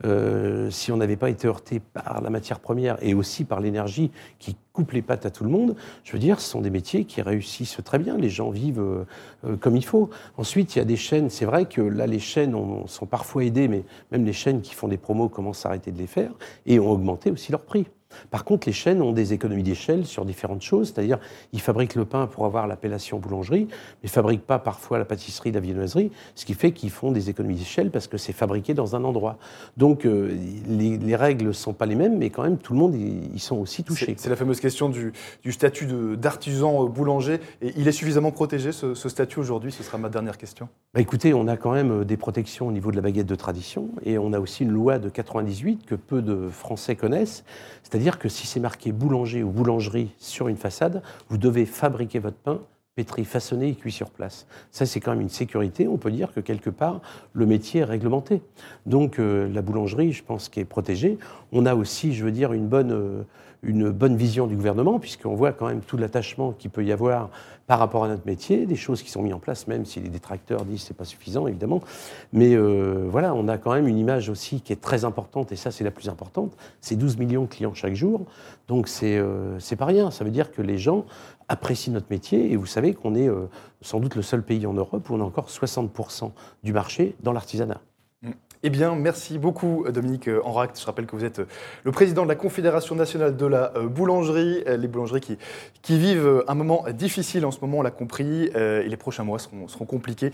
Euh, si on n'avait pas été heurté par la matière première et aussi par l'énergie qui coupe les pattes à tout le monde, je veux dire, ce sont des métiers qui réussissent très bien. Les gens vivent euh, euh, comme il faut. Ensuite, il y a des chaînes. C'est vrai que là, les chaînes sont parfois aidées, mais même les chaînes qui font des promos commencent à arrêter de les faire et ont augmenté aussi leur prix. Par contre, les chaînes ont des économies d'échelle sur différentes choses, c'est-à-dire ils fabriquent le pain pour avoir l'appellation boulangerie, mais ne fabriquent pas parfois la pâtisserie, la viennoiserie, ce qui fait qu'ils font des économies d'échelle parce que c'est fabriqué dans un endroit. Donc euh, les, règles ne sont pas les mêmes, mais quand même tout le monde y sont aussi touchés. C'est la fameuse question du, statut d'artisan euh, boulanger. Et il est suffisamment protégé ce, statut aujourd'hui? Ce sera ma dernière question. Bah écoutez, on a quand même euh, des protections au niveau de la baguette de tradition et on a aussi une loi de 98 que peu de Français connaissent. C'est-à-dire que si c'est marqué boulanger ou boulangerie sur une façade, vous devez fabriquer votre pain pétri, façonné et cuit sur place. Ça, c'est quand même une sécurité. On peut dire que quelque part, le métier est réglementé. Donc, euh, la boulangerie, je pense, qui est protégée. On a aussi, je veux dire, une bonne, euh, une bonne vision du gouvernement, puisqu'on voit quand même tout l'attachement qu'il peut y avoir par rapport à notre métier, des choses qui sont mises en place, même si les détracteurs disent que ce n'est pas suffisant, évidemment. Mais euh, voilà, on a quand même une image aussi qui est très importante, et ça, c'est la plus importante. C'est 12 millions de clients chaque jour. Donc, c'est euh, pas rien. Ça veut dire que les gens apprécient notre métier, et vous savez qu'on est euh, sans doute le seul pays en Europe où on a encore 60% du marché dans l'artisanat. Eh bien, merci beaucoup Dominique Enract. Je rappelle que vous êtes le président de la Confédération nationale de la euh, boulangerie, euh, les boulangeries qui, vivent un moment difficile en ce moment, on l'a compris, euh, et les prochains mois seront, seront compliqués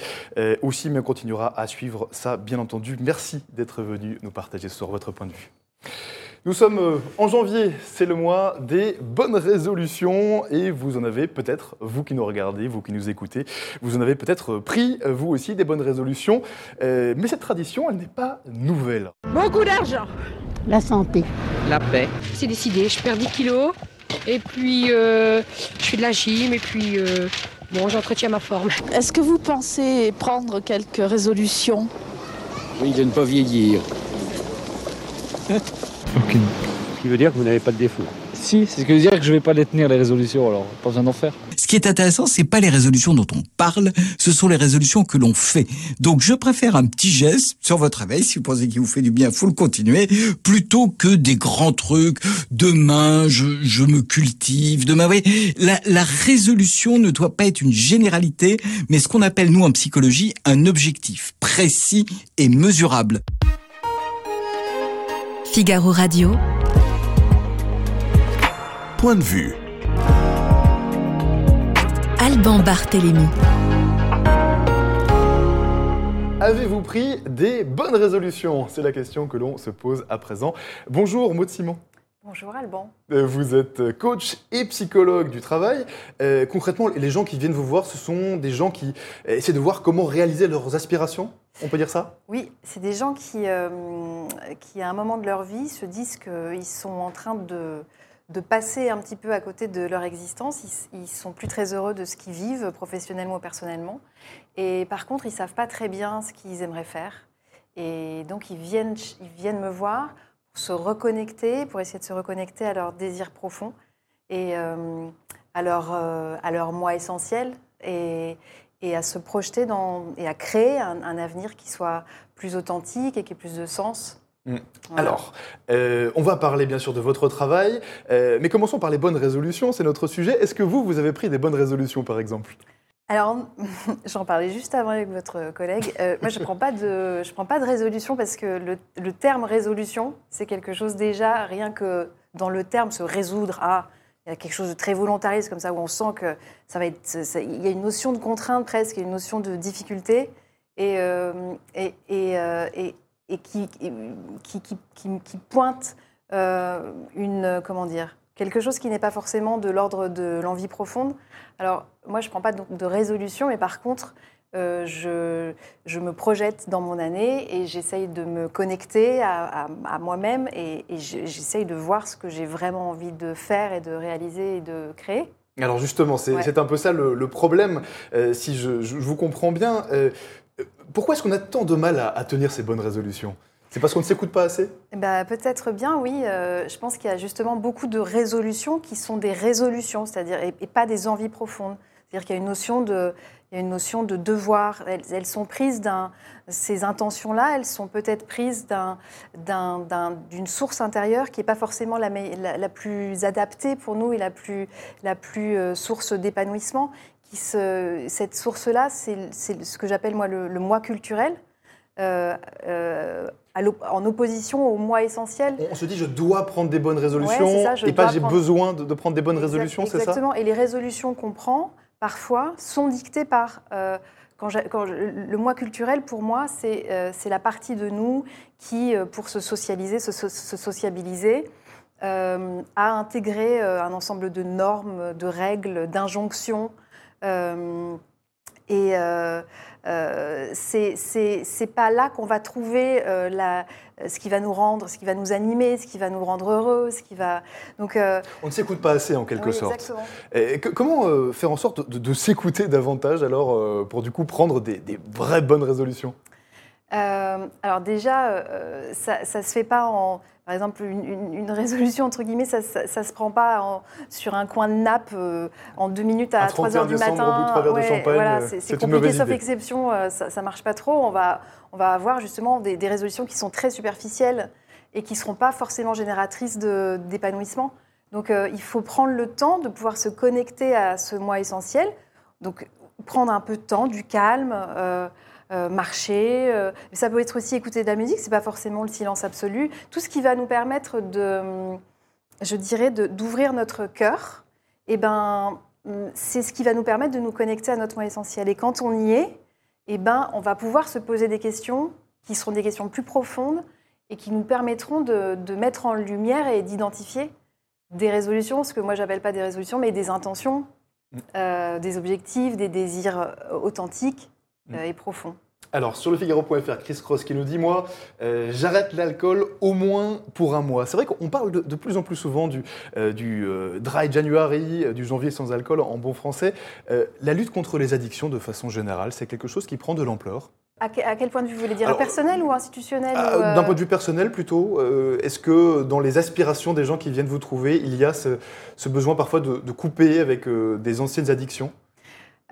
aussi, mais on continuera à suivre ça, bien entendu. Merci d'être venu nous partager ce soir votre point de vue. Nous sommes euh, en janvier, c'est le mois des bonnes résolutions et vous en avez peut-être, vous qui nous regardez, vous qui nous écoutez, vous en avez peut-être pris, euh, vous aussi, des bonnes résolutions. Euh, mais cette tradition, elle n'est pas nouvelle. Beaucoup d'argent. La santé. La paix. C'est décidé, je perds 10 kilos et puis je fais de la gym et puis bon, j'entretiens ma forme. Est-ce que vous pensez prendre quelques résolutions? Oui, de ne pas vieillir. Aucune. Ce qui veut dire que vous n'avez pas de défaut. Si, c'est ce que veut dire que je ne vais pas les tenir les résolutions, alors pas besoin d'en faire. Ce qui est intéressant, c'est pas les résolutions dont on parle, ce sont les résolutions que l'on fait. Donc je préfère un petit geste sur votre réveil, si vous pensez qu'il vous fait du bien, faut le continuer, plutôt que des grands trucs. Demain, je, je me cultive. Demain, oui. La, la résolution ne doit pas être une généralité, mais ce qu'on appelle nous en psychologie un objectif précis et mesurable. Figaro Radio. Point de vue. Alban Barthélémy. Avez-vous pris des bonnes résolutions? C'est la question que l'on se pose à présent. Bonjour Maud Simon. Bonjour Alban. Euh, vous êtes coach et psychologue du travail. Euh, concrètement, les gens qui viennent vous voir, ce sont des gens qui essaient de voir comment réaliser leurs aspirations on peut dire ça? Oui, c'est des gens qui, euh, qui, à un moment de leur vie, se disent qu'ils sont en train de, de, passer un petit peu à côté de leur existence. Ils, ne sont plus très heureux de ce qu'ils vivent, professionnellement ou personnellement. Et par contre, ils ne savent pas très bien ce qu'ils aimeraient faire. Et donc, ils viennent, ils viennent me voir se reconnecter, pour essayer de se reconnecter à leurs désirs profonds et euh, à, leur, euh, à leur moi essentiel. Et, et à se projeter dans, et à créer un, avenir qui soit plus authentique et qui ait plus de sens. Mm. Alors, euh, on va parler bien sûr de votre travail, mais commençons par les bonnes résolutions, c'est notre sujet. Est-ce que vous, vous avez pris des bonnes résolutions par exemple? Alors, j'en parlais juste avant avec votre collègue. Euh, moi, je ne prends, pas de, prends pas de résolution parce que le, terme résolution, c'est quelque chose déjà, rien que dans le terme se résoudre à il y a quelque chose de très volontariste comme ça où on sent que ça va être. il y a une notion de contrainte presque, une notion de difficulté et, euh, et, et, euh, et, qui, qui, qui, qui, pointe une comment dire quelque chose qui n'est pas forcément de l'ordre de l'envie profonde. Alors moi je prends pas de, de résolution, mais par contre euh, je, je, me projette dans mon année et j'essaye de me connecter à, moi-même et, j'essaye de voir ce que j'ai vraiment envie de faire et de réaliser et de créer. Alors justement, c'est un peu ça le, problème, euh, si je, vous comprends bien. Euh, pourquoi est-ce qu'on a tant de mal à, tenir ces bonnes résolutions? C'est parce qu'on ne s'écoute pas assez? Bah, Peut-être bien, oui. je pense qu'il y a justement beaucoup de résolutions qui sont des résolutions, c'est-à-dire et, pas des envies profondes. C'est-à-dire qu'il y a une notion de, il y a une notion de devoir. Elles, sont prises d'un. Ces intentions-là, elles sont peut-être prises d'une source intérieure qui n'est pas forcément la, plus adaptée pour nous et la plus, la plus euh, source d'épanouissement. cette source-là, c'est ce que j'appelle moi le, moi culturel. Euh, euh, en opposition au mois essentiel. On se dit je dois prendre des bonnes résolutions et pas j'ai besoin de, prendre des bonnes résolutions, c'est ça Exactement. Et les résolutions qu'on prend, parfois, sont dictées par... Euh, quand, quand le mois culturel, pour moi, c'est euh, la partie de nous qui, euh, pour se socialiser, se, se sociabiliser, a intégré un ensemble de normes, de règles, d'injonctions. et euh, c'est pas là qu'on va trouver euh, la, ce qui va nous rendre, ce qui va nous animer, ce qui va nous rendre heureux, ce qui va. Donc, euh, on ne s'écoute pas assez en quelque sorte. Et comment faire en sorte de, s'écouter davantage alors pour du coup prendre des, des vraies bonnes résolutions? Alors déjà, ça, ne se fait pas en par exemple, une, résolution, entre guillemets, ça ne se prend pas sur un coin de nappe euh, en deux minutes à 3 heures du matin. voilà, c'est compliqué, sauf exception, euh, ça ne marche pas trop. On va, on va avoir justement des, résolutions qui sont très superficielles et qui ne seront pas forcément génératrices d'épanouissement. Donc, euh, il faut prendre le temps de pouvoir se connecter à ce moi essentiel. Donc, prendre un peu de temps, du calme. Euh, marcher. Euh, ça peut être aussi écouter de la musique, c'est pas forcément le silence absolu. Tout ce qui va nous permettre de, je dirais, d'ouvrir notre cœur, et eh ben, c'est ce qui va nous permettre de nous connecter à notre moi essentiel. Et quand on y est, et eh ben, on va pouvoir se poser des questions qui seront des questions plus profondes et qui nous permettront de, mettre en lumière et d'identifier des résolutions, ce que moi j'appelle pas des résolutions, mais des intentions, mm. euh, des objectifs, des désirs authentiques mm. et profonds. Alors, sur le Figaro.fr, Chris Cross qui nous dit Moi, euh, j'arrête l'alcool au moins pour un mois. C'est vrai qu'on parle de, plus en plus souvent du, euh, du euh, dry January, du janvier sans alcool en bon français. la lutte contre les addictions, de façon générale, c'est quelque chose qui prend de l'ampleur. À, quel point de vue vous voulez dire? Personnel ou institutionnel D'un point de vue personnel plutôt. Est-ce que dans les aspirations des gens qui viennent vous trouver, il y a ce, besoin parfois de, de couper avec des anciennes addictions?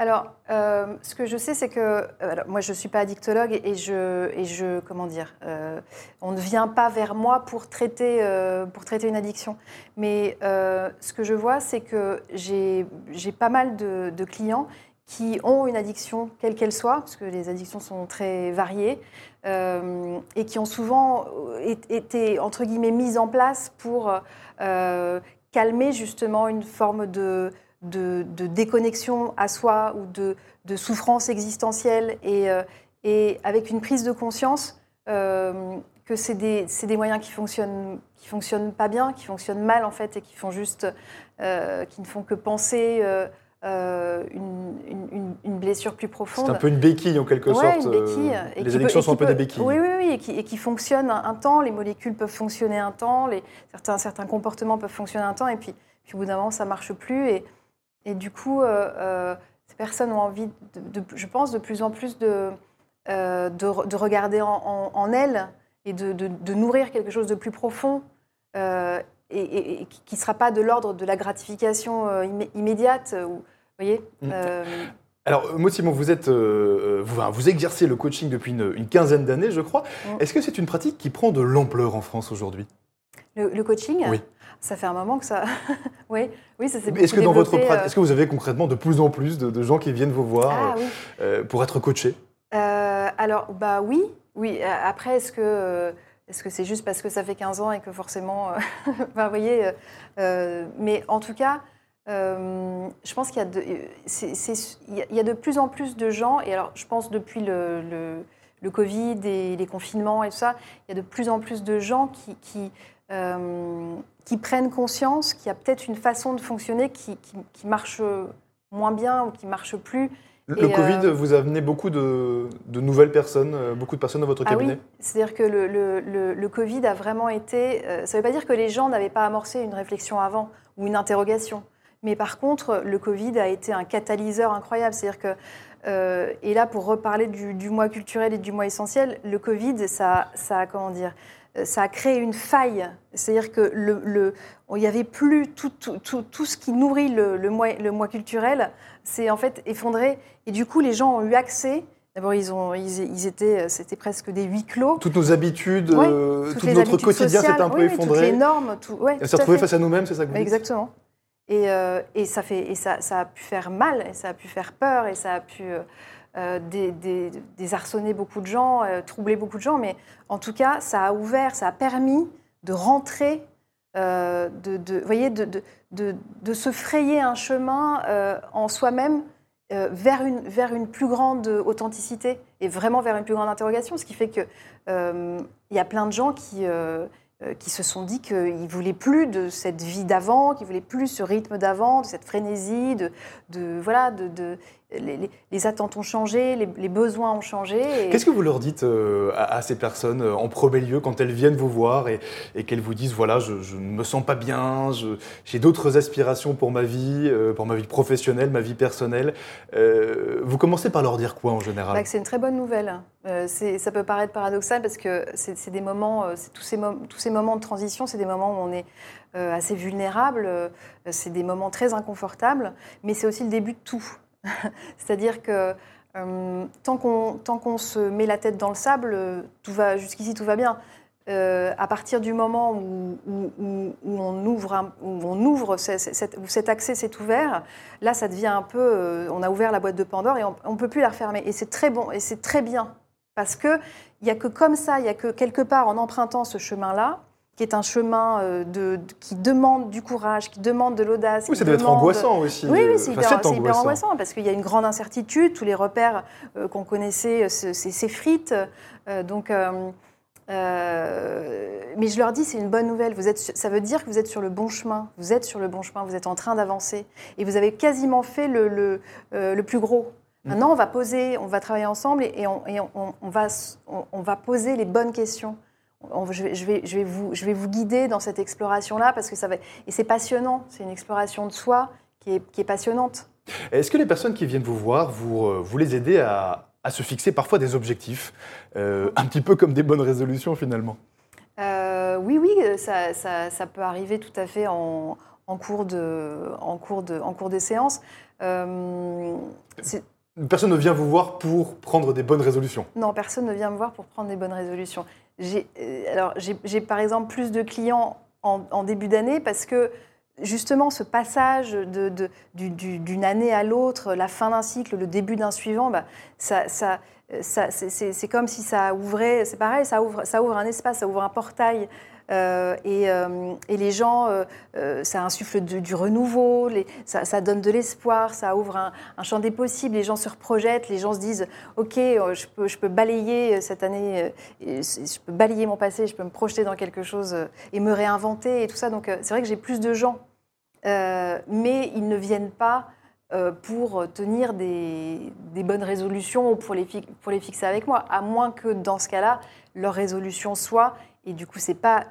Alors, euh, ce que je sais, c'est que euh, moi, je ne suis pas addictologue et je, et je comment dire, euh, on ne vient pas vers moi pour traiter, pour traiter une addiction. Mais ce que je vois, c'est que j'ai pas mal de, clients qui ont une addiction, quelle qu'elle soit, parce que les addictions sont très variées, et qui ont souvent été, entre guillemets, mises en place pour calmer justement une forme de de, déconnexion à soi ou de, souffrance existentielle et, euh, et, avec une prise de conscience euh, que c'est des, des, moyens qui fonctionnent, qui fonctionnent pas bien, qui fonctionnent mal en fait et qui font juste, euh, qui ne font que penser une, une, blessure plus profonde. C'est un peu une béquille en quelque sorte. Une béquille. les addictions sont un peu des béquilles. Oui, oui, oui, et qui, et qui fonctionnent un, temps. Les molécules peuvent fonctionner un temps, les, certains, certains comportements peuvent fonctionner un temps, et puis, puis au bout d'un moment, ça marche plus. Et, et du coup, euh, euh, ces personnes ont envie, de, je pense, de plus en plus de, euh, de, regarder en, elles et de, nourrir quelque chose de plus profond et, qui ne sera pas de l'ordre de la gratification immédiate. vous voyez mm. Alors, moi, Simon, vous, êtes, vous, vous, exercez le coaching depuis une, quinzaine d'années, je crois. Mm. Est-ce que c'est une pratique qui prend de l'ampleur en France aujourd'hui? Le, le, coaching Oui. Ça fait un moment que ça. oui, oui, ça s'est Est-ce que dans votre pratique, euh, est-ce que vous avez concrètement de plus en plus de, gens qui viennent vous voir ah, euh, euh, pour être coachés? Alors, bah oui, oui. Après, est-ce que est-ce que c'est juste parce que ça fait 15 ans et que forcément, vous voyez, mais en tout cas. je pense qu'il y, a de, il y a de plus en plus de gens, et alors je pense depuis le, le, Covid et les confinements et tout ça, il y a de plus en plus de gens qui, qui euh, qui prennent conscience qu'il y a peut-être une façon de fonctionner qui, qui, marche moins bien ou qui marche plus. Le, Covid euh, vous a amené beaucoup de, de, nouvelles personnes, euh, beaucoup de personnes dans votre cabinet ah oui. C'est-à-dire que le, le, le, Covid a vraiment été... ça ne veut pas dire que les gens n'avaient pas amorcé une réflexion avant ou une interrogation. Mais par contre, le Covid a été un catalyseur incroyable. C'est-à-dire que, et là, pour reparler du, du, mois culturel et du mois essentiel, le Covid, ça, ça a, comment dire, ça a créé une faille. C'est-à-dire que le, il n'y avait plus tout, tout, ce qui nourrit le, le, le mois culturel, c'est en fait effondré. Et du coup, les gens ont eu accès. D'abord, ils, ont, ils, étaient, c'était presque des huis clos. Toutes nos habitudes, euh, tout notre quotidien s'est un peu effondré. Toutes les normes, tout. Ouais, s'est retrouvé face à nous-mêmes, c'est ça que vous Exactement. Et, euh, et, ça, fait, et ça, ça, a pu faire mal, et ça a pu faire peur, et ça a pu désarçonné beaucoup de gens, troublé beaucoup de gens, mais en tout cas, ça a ouvert, ça a permis de rentrer, de, voyez, de, se frayer un chemin en soi-même vers, une, plus grande authenticité et vraiment vers une plus grande interrogation, ce qui fait qu'il il y a plein de gens qui euh, qui se sont dit qu'ils ne voulaient plus de cette vie d'avant, qu'ils ne voulaient plus ce rythme d'avant, de cette frénésie, de voilà, de, les, attentes ont changé, les, besoins ont changé. Qu'est-ce que vous leur dites euh, à, ces personnes euh, en premier lieu quand elles viennent vous voir et, qu'elles vous disent voilà, je, ne me sens pas bien, j'ai d'autres aspirations pour ma vie, euh, pour ma vie professionnelle, ma vie personnelle Vous commencez par leur dire quoi en général? Bah, C'est une très bonne nouvelle. ça peut paraître paradoxal parce que c'est des moments, tous ces, tous ces moments de transition, c'est des moments où on est assez vulnérable, c'est des moments très inconfortables, mais c'est aussi le début de tout. C'est-à-dire que euh, tant qu'on se met la tête dans le sable, tout va jusqu'ici tout va bien. Euh, à partir du moment où, on ouvre, où on ouvre où cet accès s'est ouvert, là, ça devient un peu, euh, on a ouvert la boîte de Pandore et on ne peut plus la refermer. Et c'est très bon et c'est très bien parce que il y a que comme ça, il y a que quelque part en empruntant ce chemin-là, qui est un chemin euh, de, qui demande du courage, qui demande de l'audace. Oui, ça doit être angoissant aussi. Oui, oui c'est hyper, angoissant. parce qu'il y a une grande incertitude, tous les repères euh, qu'on connaissait euh, s'effritent. donc, mais je leur dis, c'est une bonne nouvelle. Vous êtes, ça veut dire que vous êtes sur le bon chemin. Vous êtes sur le bon chemin, vous êtes en train d'avancer. Et vous avez quasiment fait le, le, le plus gros. Mm. Maintenant, on va poser, on va travailler ensemble et, on, et on, on, va, on va poser les bonnes questions je vais, je, vais, je, vais vous, je vais vous guider dans cette exploration-là parce que ça va. Et c'est passionnant, c'est une exploration de soi qui est, qui est passionnante. Est-ce que les personnes qui viennent vous voir, vous, euh, vous les aidez à, à se fixer parfois des objectifs, euh, un petit peu comme des bonnes résolutions finalement? Euh, Oui, oui, ça, ça, ça, peut arriver tout à fait en, en cours, de, en cours, de, en cours des séances. Personne ne vient vous voir pour prendre des bonnes résolutions? Non, personne ne vient me voir pour prendre des bonnes résolutions. Euh, alors, j'ai par exemple plus de clients en, début d'année parce que justement ce passage d'une de, d'une année à l'autre, la fin d'un cycle, le début d'un suivant, bah, ça, ça c'est comme si ça ouvrait, c'est pareil, ça ouvre, ça ouvre un espace, ça ouvre un portail euh, euh, et, les gens, euh, ça insuffle du renouveau, ça, donne de l'espoir, ça ouvre un, champ des possibles, les gens se reprojettent, les gens se disent, OK, je peux, je peux balayer cette année, je peux balayer mon passé, je peux me projeter dans quelque chose et me réinventer et tout ça. Donc c'est vrai que j'ai plus de gens, mais ils ne viennent pas pour tenir des, bonnes résolutions ou pour les, pour les fixer avec moi, à moins que dans ce cas-là, leur résolution soit, et du coup, c'est pas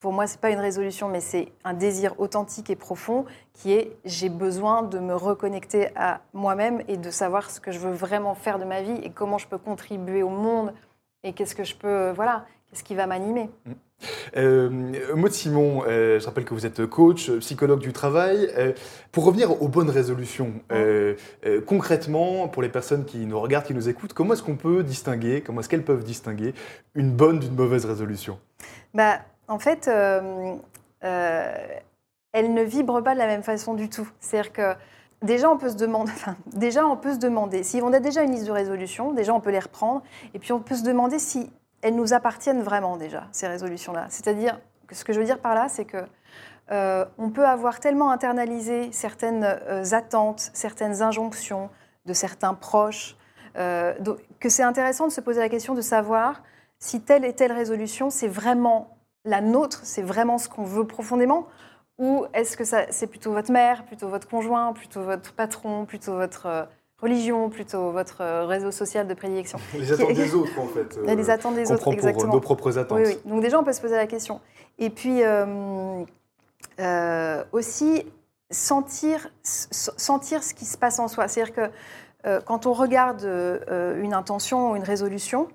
pour moi, ce n'est pas une résolution, mais c'est un désir authentique et profond qui est j'ai besoin de me reconnecter à moi-même et de savoir ce que je veux vraiment faire de ma vie et comment je peux contribuer au monde et qu'est-ce que je peux, voilà, qu'est-ce qui va m'animer. Mmh. Euh, Maud Simon, euh, je rappelle que vous êtes coach, psychologue du travail. Euh, pour revenir aux bonnes résolutions, concrètement, pour les personnes qui nous regardent, qui nous écoutent, comment est-ce qu'on peut distinguer, comment est-ce qu'elles peuvent distinguer une bonne d'une mauvaise résolution? Bah, en fait, euh, euh, elle ne vibre pas de la même façon du tout. C'est-à-dire que déjà, on peut se demander, déjà, on peut se demander, si on a déjà une liste de résolutions, déjà, on peut les reprendre, et puis on peut se demander si elles nous appartiennent vraiment déjà, ces résolutions-là. C'est-à-dire, ce que je veux dire par là, c'est que euh, on peut avoir tellement internalisé certaines attentes, certaines injonctions de certains proches, que c'est intéressant de se poser la question de savoir si telle et telle résolution, c'est vraiment la nôtre, c'est vraiment ce qu'on veut profondément Ou est-ce que c'est plutôt votre mère, plutôt votre conjoint, plutôt votre patron, plutôt votre euh, religion, plutôt votre euh, réseau social de prédilection? Les attentes des autres, en fait. les attentes des autres, exactement. Pour nos propres attentes. Oui, oui. Donc déjà, on peut se poser la question. Et puis euh, aussi sentir, sentir ce qui se passe en soi. C'est-à-dire que quand on regarde une intention ou une résolution,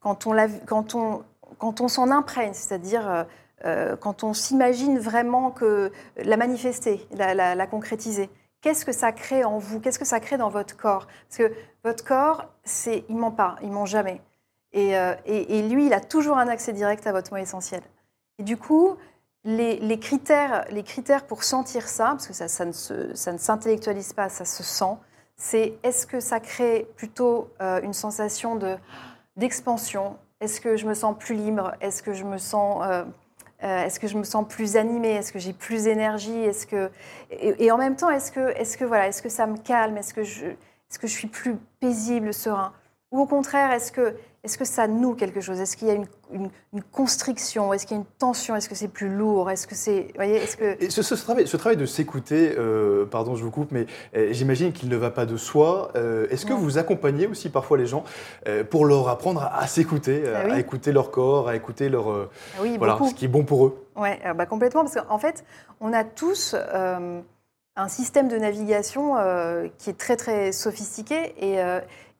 quand on, quand on quand on s'en imprègne, c'est-à-dire euh, euh, quand on s'imagine vraiment que la manifester, la, concrétiser, qu'est-ce que ça crée en vous? Qu'est-ce que ça crée dans votre corps? Parce que votre corps, c'est, il ment pas, il ment jamais. Euh, et, lui, il a toujours un accès direct à votre moi essentiel. Et du coup, les, critères, les critères pour sentir ça, parce que ça, ne s'intellectualise pas, ça se sent, c'est est-ce que ça crée plutôt une sensation de, d'expansion Est-ce que je me sens plus libre? Est-ce que je me sens euh, est-ce que je me sens plus animée? Est-ce que j'ai plus d'énergie? Est-ce que et, en même temps, est-ce que voilà, est-ce que ça me calme? Est-ce que je suis plus paisible, serein? Ou au contraire, est-ce que est-ce que ça noue quelque chose? Est-ce qu'il y a une, constriction? Est-ce qu'il y a une tension? Est-ce que c'est plus lourd? Est-ce que c'est, voyez, est-ce que ce, travail, ce travail de s'écouter, euh, pardon, je vous coupe, mais euh, j'imagine qu'il ne va pas de soi. Euh, est-ce que vous accompagnez aussi parfois les gens pour leur apprendre à, s'écouter, ah à écouter leur corps, à écouter leur, ah oui, voilà, ce qui est bon pour eux? Oui, bah complètement, parce qu'en fait, on a tous un système de navigation qui est très très sophistiqué et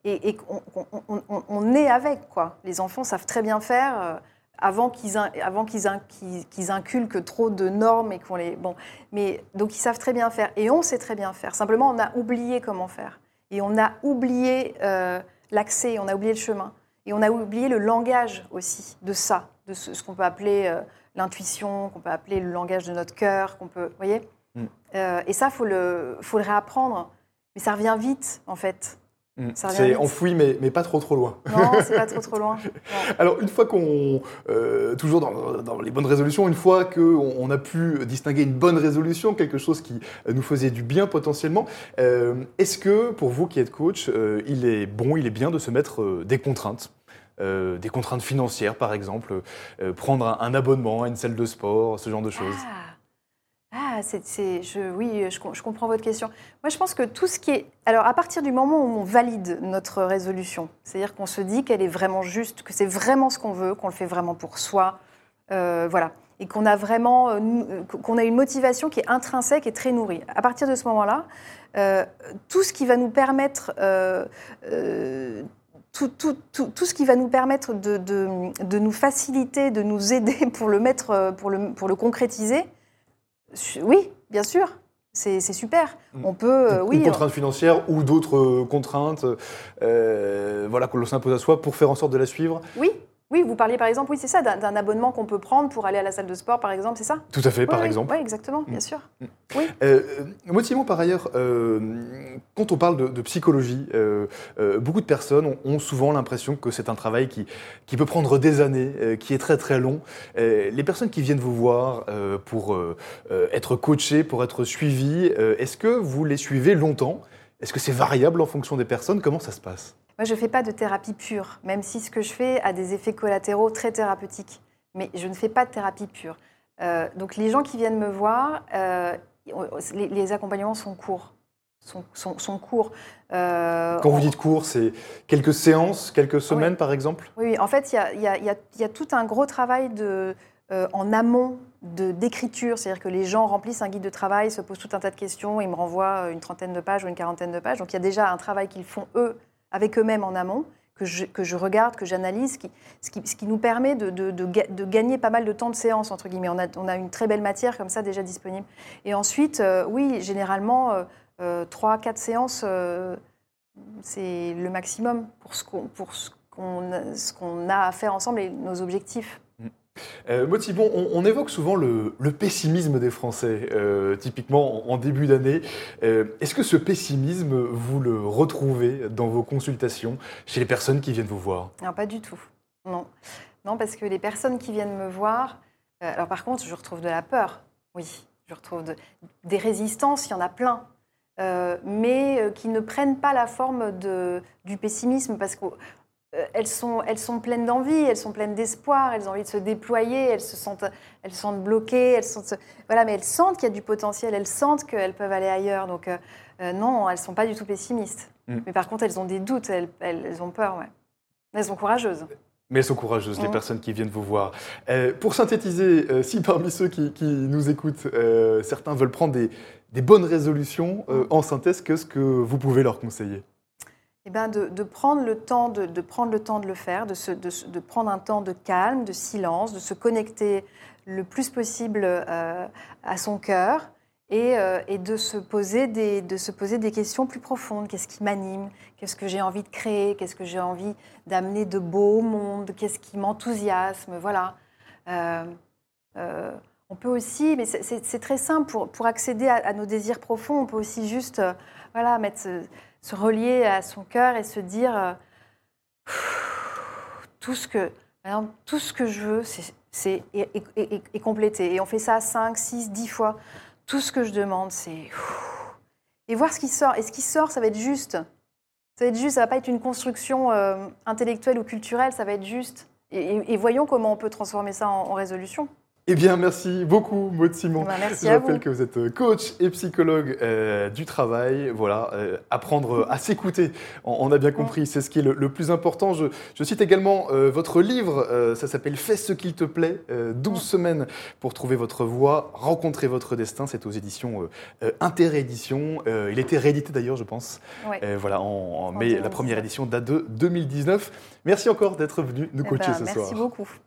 et, on, on, est avec. Quoi. Les enfants savent très bien faire euh, avant qu'ils avant qu'ils inculquent trop de normes et qu'on les bon. Mais donc ils savent très bien faire et on sait très bien faire. Simplement, on a oublié comment faire et on a oublié euh, l'accès, on a oublié le chemin et on a oublié le langage aussi de ça, de ce, qu'on peut appeler euh, l'intuition, qu'on peut appeler le langage de notre cœur, qu'on peut, voyez? Mm. et ça, faut le, faut le réapprendre. Mais ça revient vite, en fait. Mm. C'est enfoui, mais, mais, pas trop trop loin. Non, c'est pas trop trop loin. Alors, une fois qu'on. Euh, toujours dans, les bonnes résolutions, une fois qu'on on a pu distinguer une bonne résolution, quelque chose qui nous faisait du bien potentiellement, euh, est-ce que pour vous qui êtes coach, euh, il est bon, il est bien de se mettre des contraintes des contraintes financières, par exemple, prendre un, abonnement à une salle de sport, ce genre de choses? Ah. Ah, c'est, je, oui, je, comprends votre question. Moi, je pense que tout ce qui est... Alors, à partir du moment où on valide notre résolution, c'est-à-dire qu'on se dit qu'elle est vraiment juste, que c'est vraiment ce qu'on veut, qu'on le fait vraiment pour soi, euh, voilà, et qu'on a vraiment euh, euh, qu'on a une motivation qui est intrinsèque et très nourrie. À partir de ce moment-là, tout ce qui va nous permettre... tout, tout, tout, tout, ce qui va nous permettre de, de, de, nous faciliter, de nous aider pour le, mettre, pour le, pour le concrétiser, oui, bien sûr. C'est super. Mm. On peut, euh, oui. Une contrainte financière ou d'autres euh, contraintes, euh, voilà, que l'on s'impose à soi pour faire en sorte de la suivre. Oui, oui, vous parliez par exemple, oui, c'est ça, d'un abonnement qu'on peut prendre pour aller à la salle de sport, par exemple, c'est ça? Tout à fait, par exemple. Oui, exactement, bien mm. sûr. Mm. Oui. Euh, motivement, par ailleurs, euh, quand on parle de, psychologie, euh, beaucoup de personnes ont, souvent l'impression que c'est un travail qui, qui peut prendre des années, qui est très très long. les personnes qui viennent vous voir pour être coachées, pour être suivies, est-ce que vous les suivez longtemps? Est-ce que c'est variable en fonction des personnes? Comment ça se passe? Moi, je ne fais pas de thérapie pure, même si ce que je fais a des effets collatéraux très thérapeutiques. Mais je ne fais pas de thérapie pure. Euh, donc, les gens qui viennent me voir, euh, les, accompagnements sont courts. Sont, sont, courts. Euh, Quand vous dites court, c'est quelques séances, quelques semaines, par exemple? Oui, en fait, il y, y a, tout un gros travail de, en amont d'écriture, c'est-à-dire que les gens remplissent un guide de travail, se posent tout un tas de questions, ils me renvoient une trentaine de pages ou une quarantaine de pages. Donc il y a déjà un travail qu'ils font eux avec eux-mêmes en amont, que je, regarde, que j'analyse, ce qui, nous permet de, gagner pas mal de temps de séance, entre guillemets. On a, une très belle matière comme ça déjà disponible. Et ensuite, euh, oui, généralement, euh, euh, trois, quatre séances, c'est le maximum pour ce qu'on a à faire ensemble et nos objectifs. Euh, on, évoque souvent le, pessimisme des Français, euh, typiquement en, début d'année. Euh, est-ce que ce pessimisme, vous le retrouvez dans vos consultations chez les personnes qui viennent vous voir? Non, pas du tout. Non. non, parce que les personnes qui viennent me voir, alors par contre, je retrouve de la peur, oui. Je retrouve des résistances, il y en a plein. mais qui ne prennent pas la forme du pessimisme, parce que euh, elles sont, elles sont pleines d'envie, elles sont pleines d'espoir, elles ont envie de se déployer, elles se sentent, elles sentent bloquées, elles sont, voilà, mais elles sentent qu'il y a du potentiel, elles sentent qu'elles peuvent aller ailleurs. Donc euh, euh, non, elles sont pas du tout pessimistes. Mm. Mais par contre, elles ont des doutes, elles, elles, ont peur, ouais. elles sont courageuses. Mais elles sont courageuses, les mm. personnes qui viennent vous voir. pour synthétiser, si parmi ceux qui, nous écoutent, certains veulent prendre des, des bonnes résolutions, mm. en synthèse, qu'est-ce que vous pouvez leur conseiller? Eh ben de, prendre le temps de, prendre le temps de le faire, de, prendre un temps de calme, de silence, de se connecter le plus possible euh, à son cœur et, euh, et, de, se poser des, de se poser des questions plus profondes. Qu'est-ce qui m'anime? Qu'est-ce que j'ai envie de créer? Qu'est-ce que j'ai envie d'amener de beau au monde? Qu'est-ce qui m'enthousiasme? Voilà. Euh, on peut aussi, mais c'est très simple, pour, pour accéder à, nos désirs profonds, on peut aussi juste voilà, mettre se relier à son cœur et se dire tout ce que, tout ce que je veux, c'est est, complété. Et on fait ça 5, 6, 10 fois. Tout ce que je demande, c'est... Et voir ce qui sort. Et ce qui sort, ça va être juste. Ça va être juste, ça va pas être une construction euh, intellectuelle ou culturelle, ça va être juste. Et, voyons comment on peut transformer ça en résolution. Eh bien, merci beaucoup, Maud Simon. Bah, merci Je rappelle que vous êtes euh, coach et psychologue euh, du travail. Voilà, euh, apprendre à s'écouter, on, a bien compris, c'est ce qui est le, plus important. Je, cite également votre livre, ça s'appelle Fais ce qu'il te plaît, 12 semaines pour trouver votre voie, rencontrer votre destin. C'est aux éditions Interédition. il était réédité d'ailleurs, je pense. voilà, en, mai, la première édition date de 2019. Merci encore d'être venu nous eh coacher ben, ce soir. Merci beaucoup.